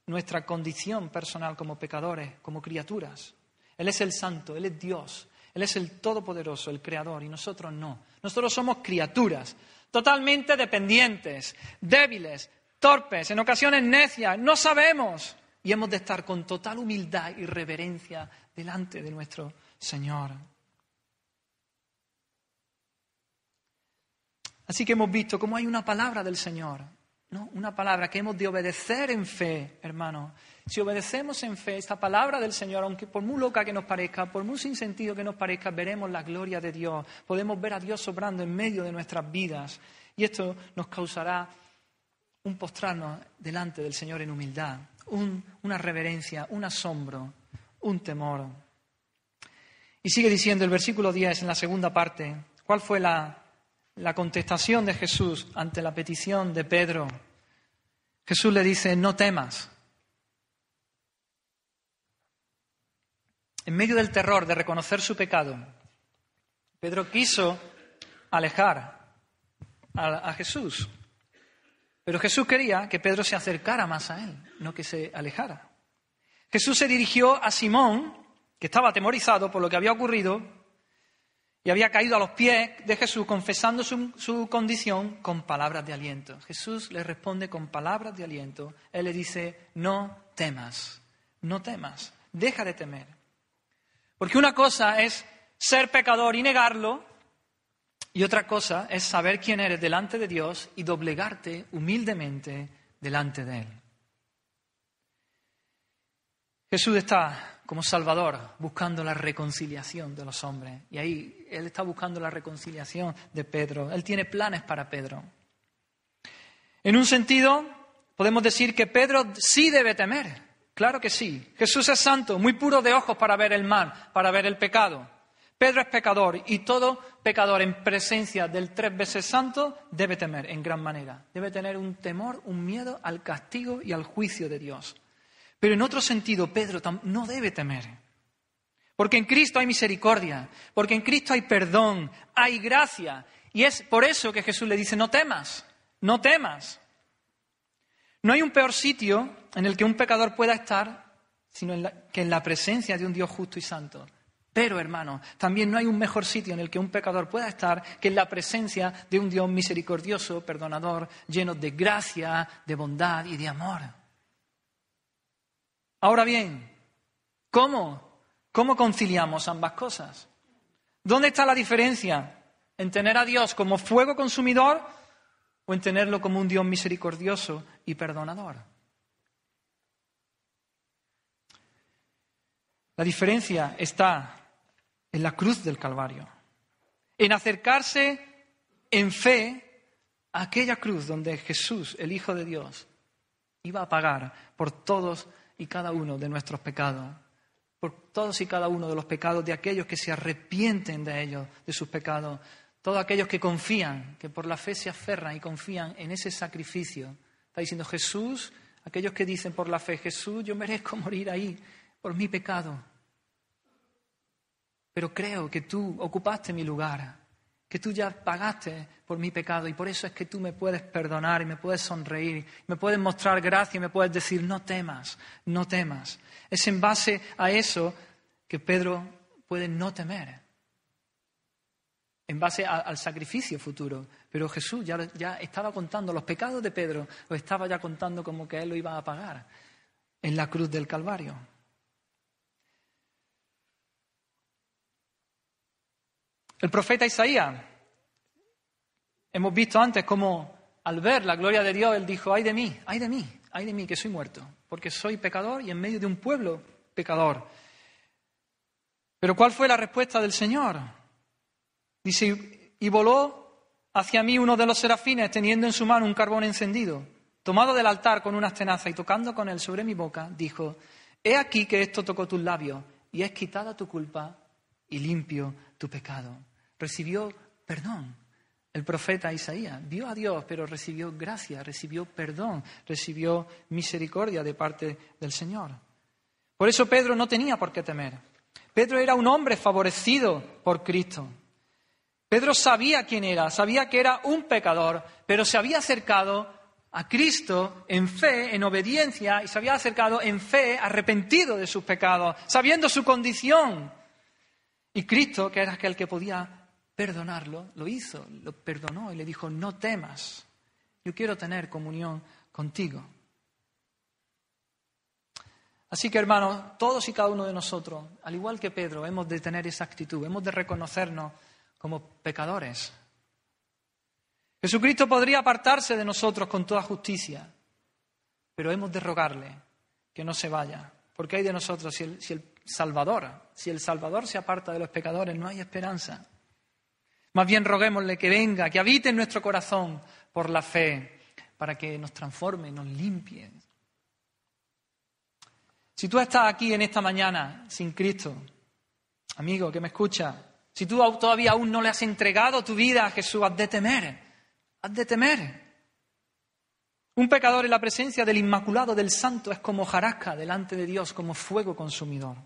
nuestra condición personal como pecadores, como criaturas. Él es el santo, Él es Dios, Él es el todopoderoso, el creador, y nosotros no. Nosotros somos criaturas, totalmente dependientes, débiles, torpes, en ocasiones necias, no sabemos, y hemos de estar con total humildad y reverencia delante de nuestro Señor. Así que hemos visto cómo hay una palabra del Señor, ¿no? Una palabra que hemos de obedecer en fe, hermano. Si obedecemos en fe esta palabra del Señor, aunque por muy loca que nos parezca, por muy sin sentido que nos parezca, veremos la gloria de Dios. Podemos ver a Dios sobrando en medio de nuestras vidas. Y esto nos causará un postrarnos delante del Señor en humildad, una reverencia, un asombro, un temor. Y sigue diciendo el versículo 10 en la segunda parte, ¿cuál fue la la contestación de Jesús ante la petición de Pedro, Jesús le dice, no temas. En medio del terror de reconocer su pecado, Pedro quiso alejar a, Jesús. Pero Jesús quería que Pedro se acercara más a él, no que se alejara. Jesús se dirigió a Simón, que estaba atemorizado por lo que había ocurrido, y había caído a los pies de Jesús confesando su, condición con palabras de aliento. Jesús le responde con palabras de aliento. Él le dice, no temas, no temas, deja de temer. Porque una cosa es ser pecador y negarlo, y otra cosa es saber quién eres delante de Dios y doblegarte humildemente delante de Él. Jesús está como Salvador, buscando la reconciliación de los hombres. Y ahí Él está buscando la reconciliación de Pedro. Él tiene planes para Pedro. En un sentido, podemos decir que Pedro sí debe temer. Claro que sí. Jesús es santo, muy puro de ojos para ver el mal, para ver el pecado. Pedro es pecador y todo pecador en presencia del tres veces santo debe temer en gran manera. Debe tener un temor, un miedo al castigo y al juicio de Dios. Pero en otro sentido, Pedro no debe temer. Porque en Cristo hay misericordia, porque en Cristo hay perdón, hay gracia. Y es por eso que Jesús le dice, no temas, no temas. No hay un peor sitio en el que un pecador pueda estar sino que en la presencia de un Dios justo y santo. Pero, hermano, también no hay un mejor sitio en el que un pecador pueda estar que en la presencia de un Dios misericordioso, perdonador, lleno de gracia, de bondad y de amor. Ahora bien, ¿cómo? ¿Cómo conciliamos ambas cosas? ¿Dónde está la diferencia en tener a Dios como fuego consumidor o en tenerlo como un Dios misericordioso y perdonador? La diferencia está en la cruz del Calvario, en acercarse en fe a aquella cruz donde Jesús, el Hijo de Dios, iba a pagar por todos y cada uno de nuestros pecados, por todos y cada uno de los pecados de aquellos que se arrepienten de ellos, de sus pecados, todos aquellos que confían, que por la fe se aferran y confían en ese sacrificio. Está diciendo Jesús, aquellos que dicen por la fe, Jesús, yo merezco morir ahí por mi pecado, pero creo que tú ocupaste mi lugar que tú ya pagaste por mi pecado y por eso es que tú me puedes perdonar y me puedes sonreír, me puedes mostrar gracia y me puedes decir, no temas, no temas. Es en base a eso que Pedro puede no temer, en base al sacrificio futuro. Pero Jesús ya, ya estaba contando los pecados de Pedro, los estaba ya contando como que él lo iba a pagar en la cruz del Calvario. El profeta Isaías, hemos visto antes cómo al ver la gloria de Dios, él dijo, ay de mí, ay de mí, ay de mí, que soy muerto, porque soy pecador y en medio de un pueblo pecador. Pero ¿cuál fue la respuesta del Señor? Dice, y voló hacia mí uno de los serafines teniendo en su mano un carbón encendido, tomado del altar con unas tenazas y tocando con él sobre mi boca, dijo, he aquí que esto tocó tus labios y es quitada tu culpa y limpio tu pecado. Recibió perdón. El profeta Isaías vio a Dios, pero recibió gracia, recibió perdón, recibió misericordia de parte del Señor. Por eso Pedro no tenía por qué temer. Pedro era un hombre favorecido por Cristo. Pedro sabía quién era, sabía que era un pecador, pero se había acercado a Cristo en fe, en obediencia, y se había acercado en fe, arrepentido de sus pecados, sabiendo su condición. Y Cristo, que era aquel que podía perdonarlo, lo hizo, lo perdonó y le dijo, no temas, yo quiero tener comunión contigo. Así que, hermanos, todos y cada uno de nosotros, al igual que Pedro, hemos de tener esa actitud, hemos de reconocernos como pecadores. Jesucristo podría apartarse de nosotros con toda justicia, pero hemos de rogarle que no se vaya, porque hay de nosotros, si el, si el Salvador, si el Salvador se aparta de los pecadores, no hay esperanza. Más bien roguémosle que venga, que habite en nuestro corazón por la fe, para que nos transforme, nos limpie. Si tú estás aquí en esta mañana sin Cristo, amigo que me escucha, si tú todavía aún no le has entregado tu vida a Jesús, has de temer, has de temer. Un pecador en la presencia del Inmaculado, del Santo, es como jarasca delante de Dios, como fuego consumidor.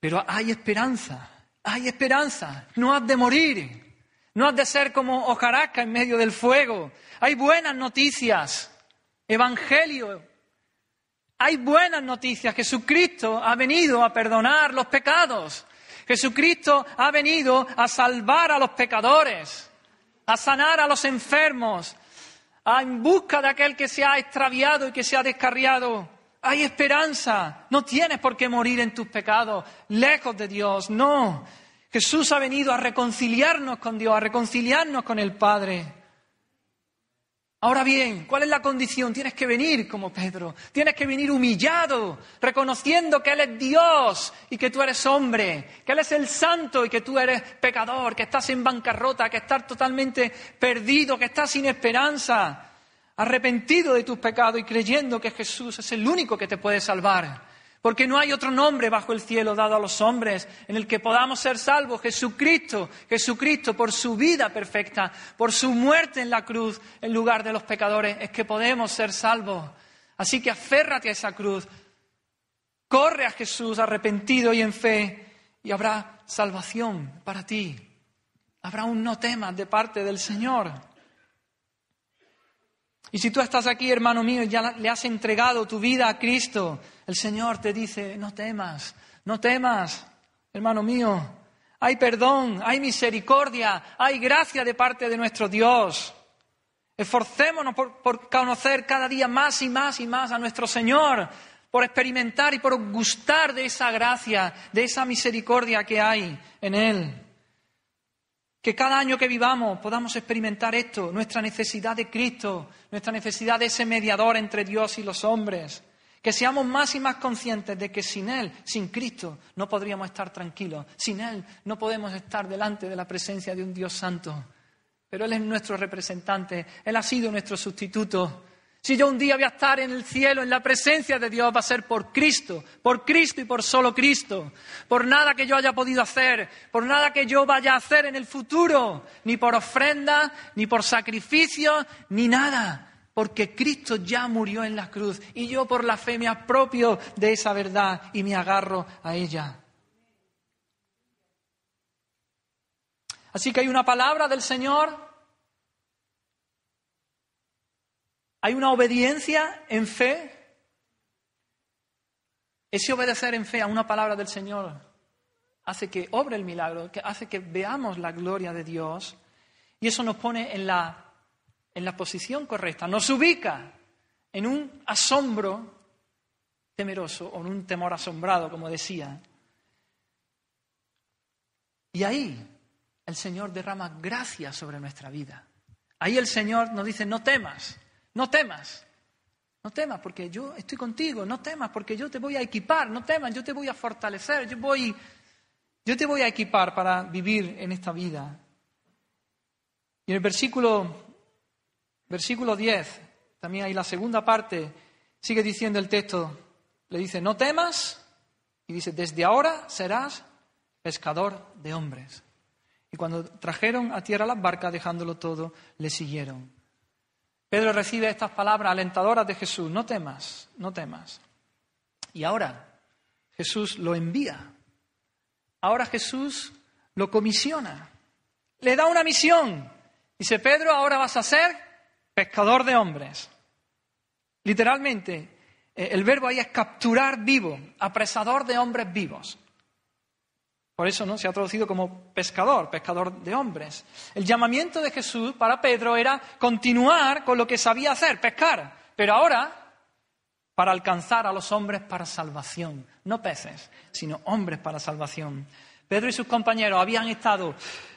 Pero hay esperanza, hay esperanza, no has de morir, no has de ser como hojarasca en medio del fuego. Hay buenas noticias, Evangelio, hay buenas noticias. Jesucristo ha venido a perdonar los pecados. Jesucristo ha venido a salvar a los pecadores, a sanar a los enfermos, a en busca de aquel que se ha extraviado y que se ha descarriado. Hay esperanza. No tienes por qué morir en tus pecados, lejos de Dios. No. Jesús ha venido a reconciliarnos con Dios, a reconciliarnos con el Padre. Ahora bien, ¿cuál es la condición? Tienes que venir como Pedro, tienes que venir humillado, reconociendo que Él es Dios y que tú eres hombre, que Él es el santo y que tú eres pecador, que estás en bancarrota, que estás totalmente perdido, que estás sin esperanza, arrepentido de tus pecados y creyendo que Jesús es el único que te puede salvar. Porque no hay otro nombre bajo el cielo dado a los hombres en el que podamos ser salvos. Jesucristo, Jesucristo, por su vida perfecta, por su muerte en la cruz en lugar de los pecadores, es que podemos ser salvos. Así que aférrate a esa cruz, corre a Jesús arrepentido y en fe y habrá salvación para ti. Habrá un no temas de parte del Señor. Y si tú estás aquí, hermano mío, y ya le has entregado tu vida a Cristo, el Señor te dice, no temas, no temas, hermano mío. Hay perdón, hay misericordia, hay gracia de parte de nuestro Dios. Esforcémonos por, por, conocer cada día más y más y más a nuestro Señor, por experimentar y por gustar de esa gracia, de esa misericordia que hay en Él. Que cada año que vivamos podamos experimentar esto, nuestra necesidad de Cristo, nuestra necesidad de ese mediador entre Dios y los hombres. Que seamos más y más conscientes de que sin Él, sin Cristo, no podríamos estar tranquilos. Sin Él no podemos estar delante de la presencia de un Dios santo. Pero Él es nuestro representante, Él ha sido nuestro sustituto. Si yo un día voy a estar en el cielo, en la presencia de Dios, va a ser por Cristo, por Cristo y por solo Cristo. Por nada que yo haya podido hacer, por nada que yo vaya a hacer en el futuro, ni por ofrenda, ni por sacrificio, ni nada. Porque Cristo ya murió en la cruz y yo por la fe me apropio de esa verdad y me agarro a ella. Así que hay una palabra del Señor Hay una obediencia en fe. Ese obedecer en fe a una palabra del Señor hace que obre el milagro, que hace que veamos la gloria de Dios y eso nos pone en la, en la posición correcta, nos ubica en un asombro temeroso o en un temor asombrado, como decía. Y ahí el Señor derrama gracia sobre nuestra vida. Ahí el Señor nos dice, no temas, no temas. No temas porque yo estoy contigo. No temas porque yo te voy a equipar. No temas, yo te voy a fortalecer. Yo voy, Yo te voy a equipar para vivir en esta vida. Y en el versículo, versículo 10, también hay la segunda parte, sigue diciendo el texto, le dice, no temas, y dice, desde ahora serás pescador de hombres. Y cuando trajeron a tierra las barcas, dejándolo todo, le siguieron. Pedro recibe estas palabras alentadoras de Jesús, no temas, no temas. Y ahora Jesús lo envía. Ahora Jesús lo comisiona. Le da una misión. Dice, Pedro, ahora vas a ser pescador de hombres. Literalmente, eh, el verbo ahí es capturar vivo, apresador de hombres vivos. Por eso ¿no? se ha traducido como pescador, pescador de hombres. El llamamiento de Jesús para Pedro era continuar con lo que sabía hacer, pescar, pero ahora para alcanzar a los hombres para salvación, no peces, sino hombres para salvación. Pedro y sus compañeros habían estado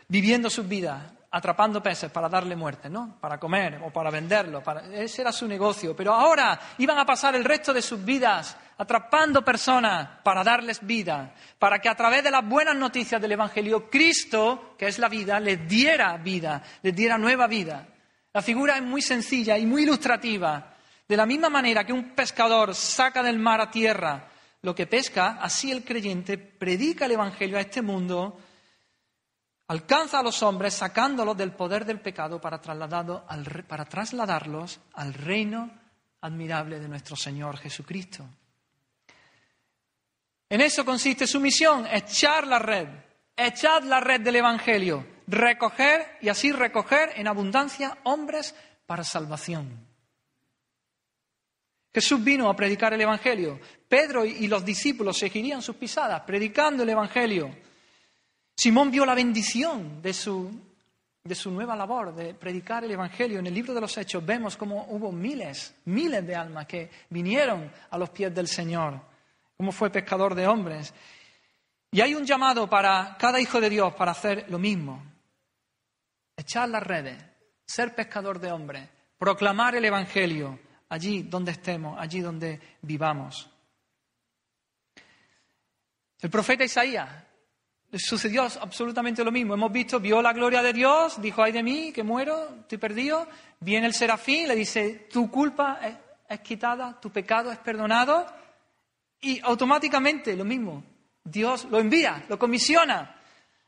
viviendo sus vidas atrapando peces para darle muerte, ¿no? Para comer o para venderlo. Ese era su negocio. Pero ahora iban a pasar el resto de sus vidas atrapando personas para darles vida, para que a través de las buenas noticias del Evangelio, Cristo, que es la vida, les diera vida, les diera nueva vida. La figura es muy sencilla y muy ilustrativa. De la misma manera que un pescador saca del mar a tierra lo que pesca, así el creyente predica el Evangelio a este mundo alcanza a los hombres sacándolos del poder del pecado para, para trasladarlos al reino admirable de nuestro Señor Jesucristo. En eso consiste su misión, echar la red, echar la red del Evangelio, recoger y así recoger en abundancia hombres para salvación. Jesús vino a predicar el Evangelio. Pedro y los discípulos seguirían sus pisadas, predicando el Evangelio. Simón vio la bendición de su, de su nueva labor de predicar el Evangelio. En el libro de los Hechos vemos cómo hubo miles, miles de almas que vinieron a los pies del Señor, cómo fue pescador de hombres. Y hay un llamado para cada hijo de Dios para hacer lo mismo. Echar las redes, ser pescador de hombres, proclamar el Evangelio allí donde estemos, allí donde vivamos. El profeta Isaías sucedió absolutamente lo mismo. Hemos visto, vio la gloria de Dios, dijo, ay de mí, que muero, estoy perdido. Viene el serafín, le dice, tu culpa es, quitada, tu pecado es perdonado. Y automáticamente lo mismo, Dios lo envía, lo comisiona,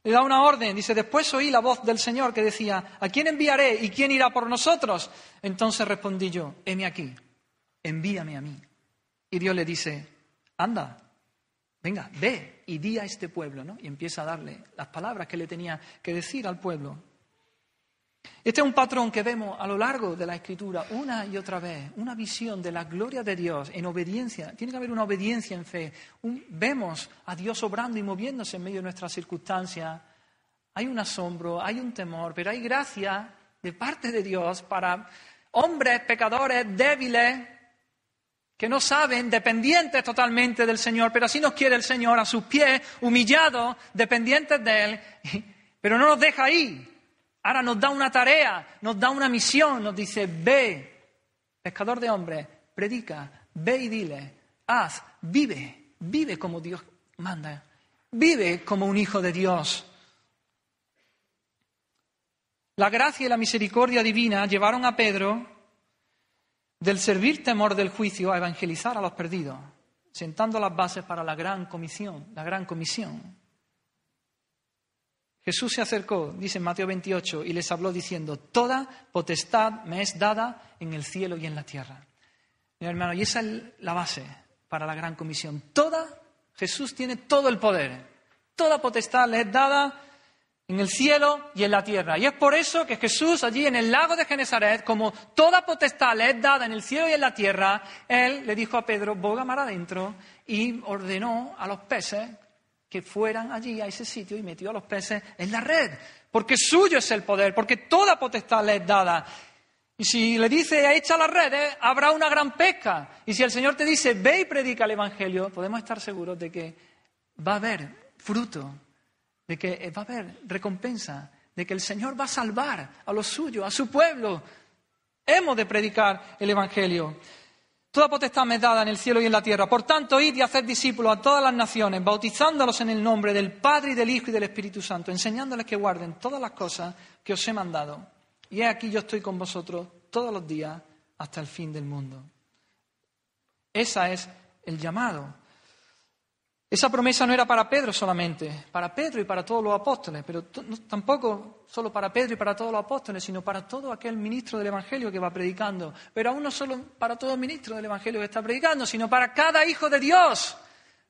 le da una orden. Dice, después oí la voz del Señor que decía, ¿a quién enviaré y quién irá por nosotros? Entonces respondí yo, heme aquí, envíame a mí. Y Dios le dice, anda, venga, ve y di a este pueblo, ¿no? Y empieza a darle las palabras que le tenía que decir al pueblo. Este es un patrón que vemos a lo largo de la Escritura una y otra vez, una visión de la gloria de Dios en obediencia. Tiene que haber una obediencia en fe. vemos a Dios obrando y moviéndose en medio de nuestras circunstancias. Hay un asombro, hay un temor, pero hay gracia de parte de Dios para hombres pecadores débiles que no saben, dependientes totalmente del Señor, pero así nos quiere el Señor a sus pies, humillados, dependientes de Él, pero no nos deja ahí. Ahora nos da una tarea, nos da una misión, nos dice, ve, pescador de hombres, predica, ve y dile, haz, vive, vive como Dios manda, vive como un hijo de Dios. La gracia y la misericordia divina llevaron a Pedro del servir temor del juicio a evangelizar a los perdidos, sentando las bases para la gran comisión, la gran comisión. Jesús se acercó, dice en Mateo 28, y les habló diciendo, toda potestad me es dada en el cielo y en la tierra. Mi hermano, y esa es la base para la gran comisión. Toda, Jesús tiene todo el poder, toda potestad le es dada en el cielo y en la tierra. Y es por eso que Jesús allí en el lago de Genesaret, como toda potestad le es dada en el cielo y en la tierra, él le dijo a Pedro, boga mar adentro, y ordenó a los peces que fueran allí a ese sitio y metió a los peces en la red, porque suyo es el poder, porque toda potestad le es dada. Y si le dice, echa las redes, habrá una gran pesca. Y si el Señor te dice, ve y predica el Evangelio, podemos estar seguros de que va a haber fruto de que eh, va a haber recompensa, de que el Señor va a salvar a los suyos, a su pueblo. Hemos de predicar el Evangelio. Toda potestad me es dada en el cielo y en la tierra. Por tanto, id y hacer discípulos a todas las naciones, bautizándolos en el nombre del Padre y del Hijo y del Espíritu Santo, enseñándoles que guarden todas las cosas que os he mandado. Y he aquí yo estoy con vosotros todos los días hasta el fin del mundo. Ese es el llamado. Esa promesa no era para Pedro solamente, para Pedro y para todos los apóstoles, pero tampoco solo para Pedro y para todos los apóstoles, sino para todo aquel ministro del Evangelio que va predicando. Pero aún no solo para todo ministro del Evangelio que está predicando, sino para cada hijo de Dios,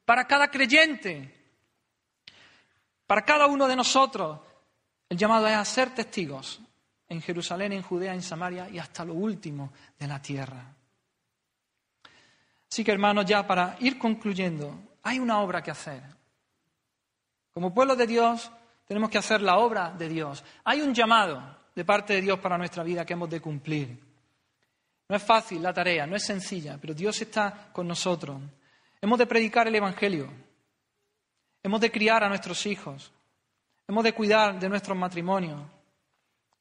para cada creyente, para cada uno de nosotros. El llamado es a ser testigos en Jerusalén, en Judea, en Samaria y hasta lo último de la tierra. Así que hermanos, ya para ir concluyendo, hay una obra que hacer. Como pueblo de Dios tenemos que hacer la obra de Dios. Hay un llamado de parte de Dios para nuestra vida que hemos de cumplir. No es fácil la tarea, no es sencilla, pero Dios está con nosotros. Hemos de predicar el Evangelio. Hemos de criar a nuestros hijos. Hemos de cuidar de nuestros matrimonios.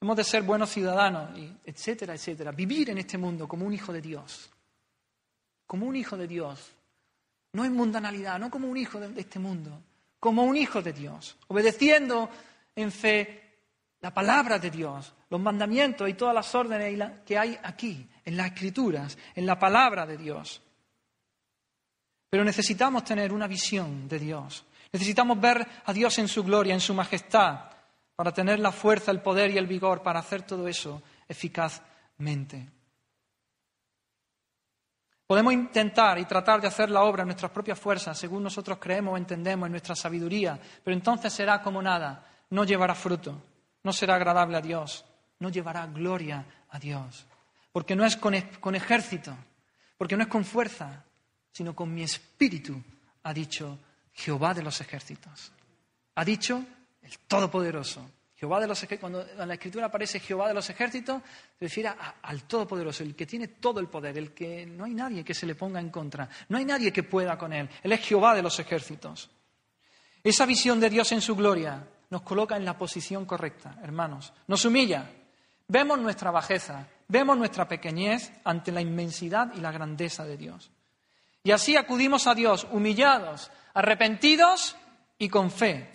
Hemos de ser buenos ciudadanos, etcétera, etcétera. Vivir en este mundo como un hijo de Dios. Como un hijo de Dios no en mundanalidad, no como un hijo de este mundo, como un hijo de Dios, obedeciendo en fe la palabra de Dios, los mandamientos y todas las órdenes que hay aquí, en las escrituras, en la palabra de Dios. Pero necesitamos tener una visión de Dios. Necesitamos ver a Dios en su gloria, en su majestad, para tener la fuerza, el poder y el vigor para hacer todo eso eficazmente. Podemos intentar y tratar de hacer la obra en nuestras propias fuerzas, según nosotros creemos o entendemos en nuestra sabiduría, pero entonces será como nada, no llevará fruto, no será agradable a Dios, no llevará gloria a Dios, porque no es con, con ejército, porque no es con fuerza, sino con mi espíritu, ha dicho Jehová de los ejércitos. Ha dicho el Todopoderoso. Jehová de los cuando en la escritura aparece Jehová de los ejércitos, se refiere al Todopoderoso, el que tiene todo el poder, el que no hay nadie que se le ponga en contra, no hay nadie que pueda con él. Él es Jehová de los ejércitos. Esa visión de Dios en su gloria nos coloca en la posición correcta, hermanos. Nos humilla. Vemos nuestra bajeza, vemos nuestra pequeñez ante la inmensidad y la grandeza de Dios. Y así acudimos a Dios humillados, arrepentidos y con fe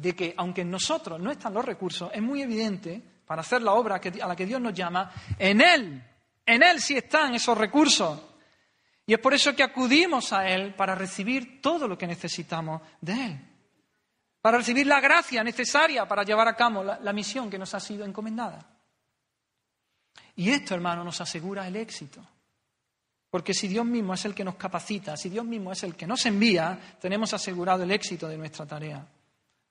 de que aunque en nosotros no están los recursos, es muy evidente para hacer la obra a la que Dios nos llama, en Él, en Él sí están esos recursos. Y es por eso que acudimos a Él para recibir todo lo que necesitamos de Él, para recibir la gracia necesaria para llevar a cabo la, la misión que nos ha sido encomendada. Y esto, hermano, nos asegura el éxito. Porque si Dios mismo es el que nos capacita, si Dios mismo es el que nos envía, tenemos asegurado el éxito de nuestra tarea.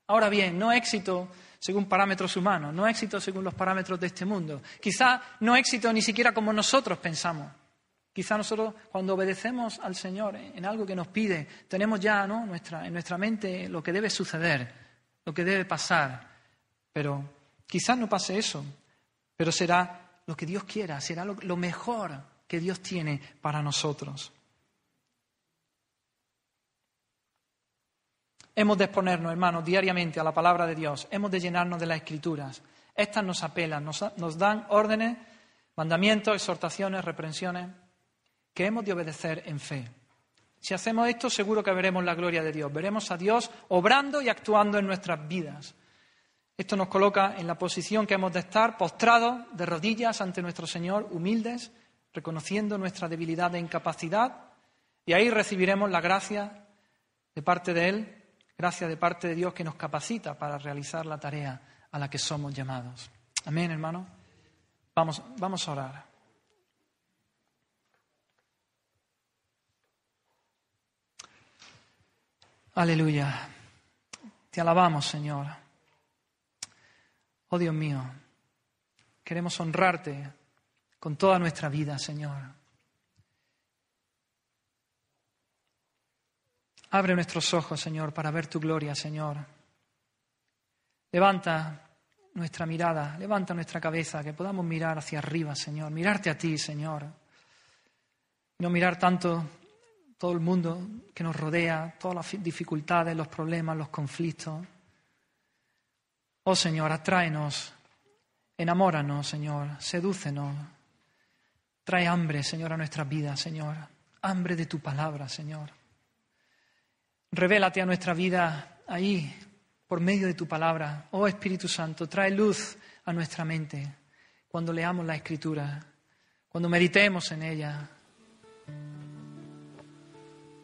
Ahora bien, no éxito según parámetros humanos, no éxito según los parámetros de este mundo. Quizá no éxito ni siquiera como nosotros pensamos. Quizá nosotros cuando obedecemos al Señor en algo que nos pide, tenemos ya ¿no? en nuestra mente lo que debe suceder, lo que debe pasar. Pero quizás no pase eso, pero será lo que Dios quiera, será lo mejor que Dios tiene para nosotros. Hemos de exponernos, hermanos, diariamente a la palabra de Dios. Hemos de llenarnos de las escrituras. Estas nos apelan, nos, nos dan órdenes, mandamientos, exhortaciones, reprensiones que hemos de obedecer en fe. Si hacemos esto, seguro que veremos la gloria de Dios. Veremos a Dios obrando y actuando en nuestras vidas. Esto nos coloca en la posición que hemos de estar, postrados de rodillas ante nuestro Señor, humildes, reconociendo nuestra debilidad e incapacidad, y ahí recibiremos la gracia de parte de Él gracia de parte de Dios que nos capacita para realizar la tarea a la que somos llamados. Amén, hermano. Vamos, vamos a orar. Aleluya. Te alabamos, Señor. Oh Dios mío, queremos honrarte con toda nuestra vida, Señor. Abre nuestros ojos, Señor, para ver tu gloria, Señor. Levanta nuestra mirada, levanta nuestra cabeza, que podamos mirar hacia arriba, Señor, mirarte a ti, Señor. No mirar tanto todo el mundo que nos rodea, todas las dificultades, los problemas, los conflictos. Oh Señor, atráenos, enamóranos, Señor, sedúcenos. Trae hambre, Señor, a nuestras vidas, Señor. Hambre de tu palabra, Señor. Revélate a nuestra vida ahí, por medio de tu palabra. Oh Espíritu Santo, trae luz a nuestra mente cuando leamos la Escritura, cuando meditemos en ella.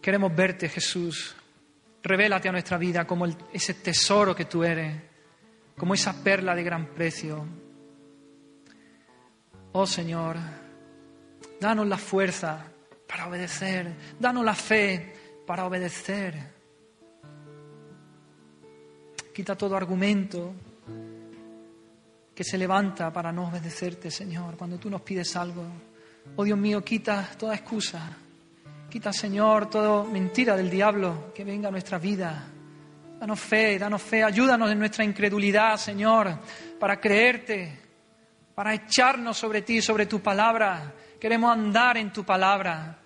Queremos verte, Jesús. Revélate a nuestra vida como ese tesoro que tú eres, como esa perla de gran precio. Oh Señor, danos la fuerza para obedecer, danos la fe para obedecer. Quita todo argumento que se levanta para no obedecerte, Señor, cuando tú nos pides algo. Oh Dios mío, quita toda excusa. Quita, Señor, toda mentira del diablo que venga a nuestra vida. Danos fe, danos fe, ayúdanos en nuestra incredulidad, Señor, para creerte, para echarnos sobre ti, sobre tu palabra. Queremos andar en tu palabra.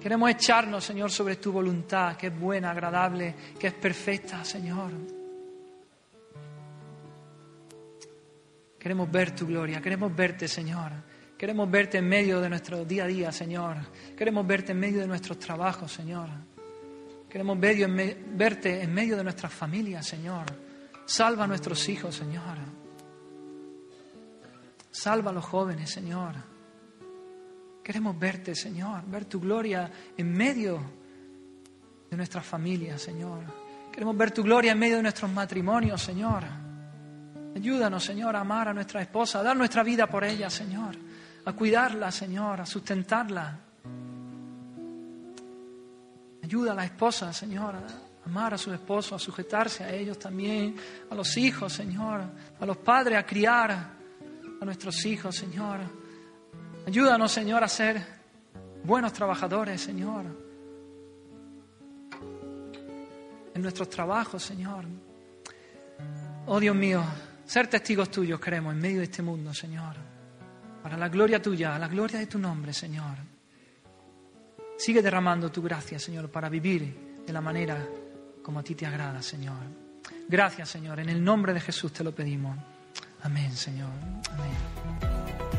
Queremos echarnos, Señor, sobre tu voluntad, que es buena, agradable, que es perfecta, Señor. Queremos ver tu gloria, queremos verte, Señor. Queremos verte en medio de nuestro día a día, Señor. Queremos verte en medio de nuestros trabajos, Señor. Queremos verte en medio de nuestras familias, Señor. Salva a nuestros hijos, Señor. Salva a los jóvenes, Señor. Queremos verte, Señor, ver tu gloria en medio de nuestras familias, Señor. Queremos ver tu gloria en medio de nuestros matrimonios, Señor. Ayúdanos, Señor, a amar a nuestra esposa, a dar nuestra vida por ella, Señor, a cuidarla, Señor, a sustentarla. Ayuda a la esposa, Señor, a amar a su esposo, a sujetarse a ellos también, a los hijos, Señor, a los padres, a criar a nuestros hijos, Señor. Ayúdanos, Señor, a ser buenos trabajadores, Señor. En nuestros trabajos, Señor. Oh Dios mío, ser testigos tuyos queremos en medio de este mundo, Señor. Para la gloria tuya, a la gloria de tu nombre, Señor. Sigue derramando tu gracia, Señor, para vivir de la manera como a ti te agrada, Señor. Gracias, Señor. En el nombre de Jesús te lo pedimos. Amén, Señor. Amén.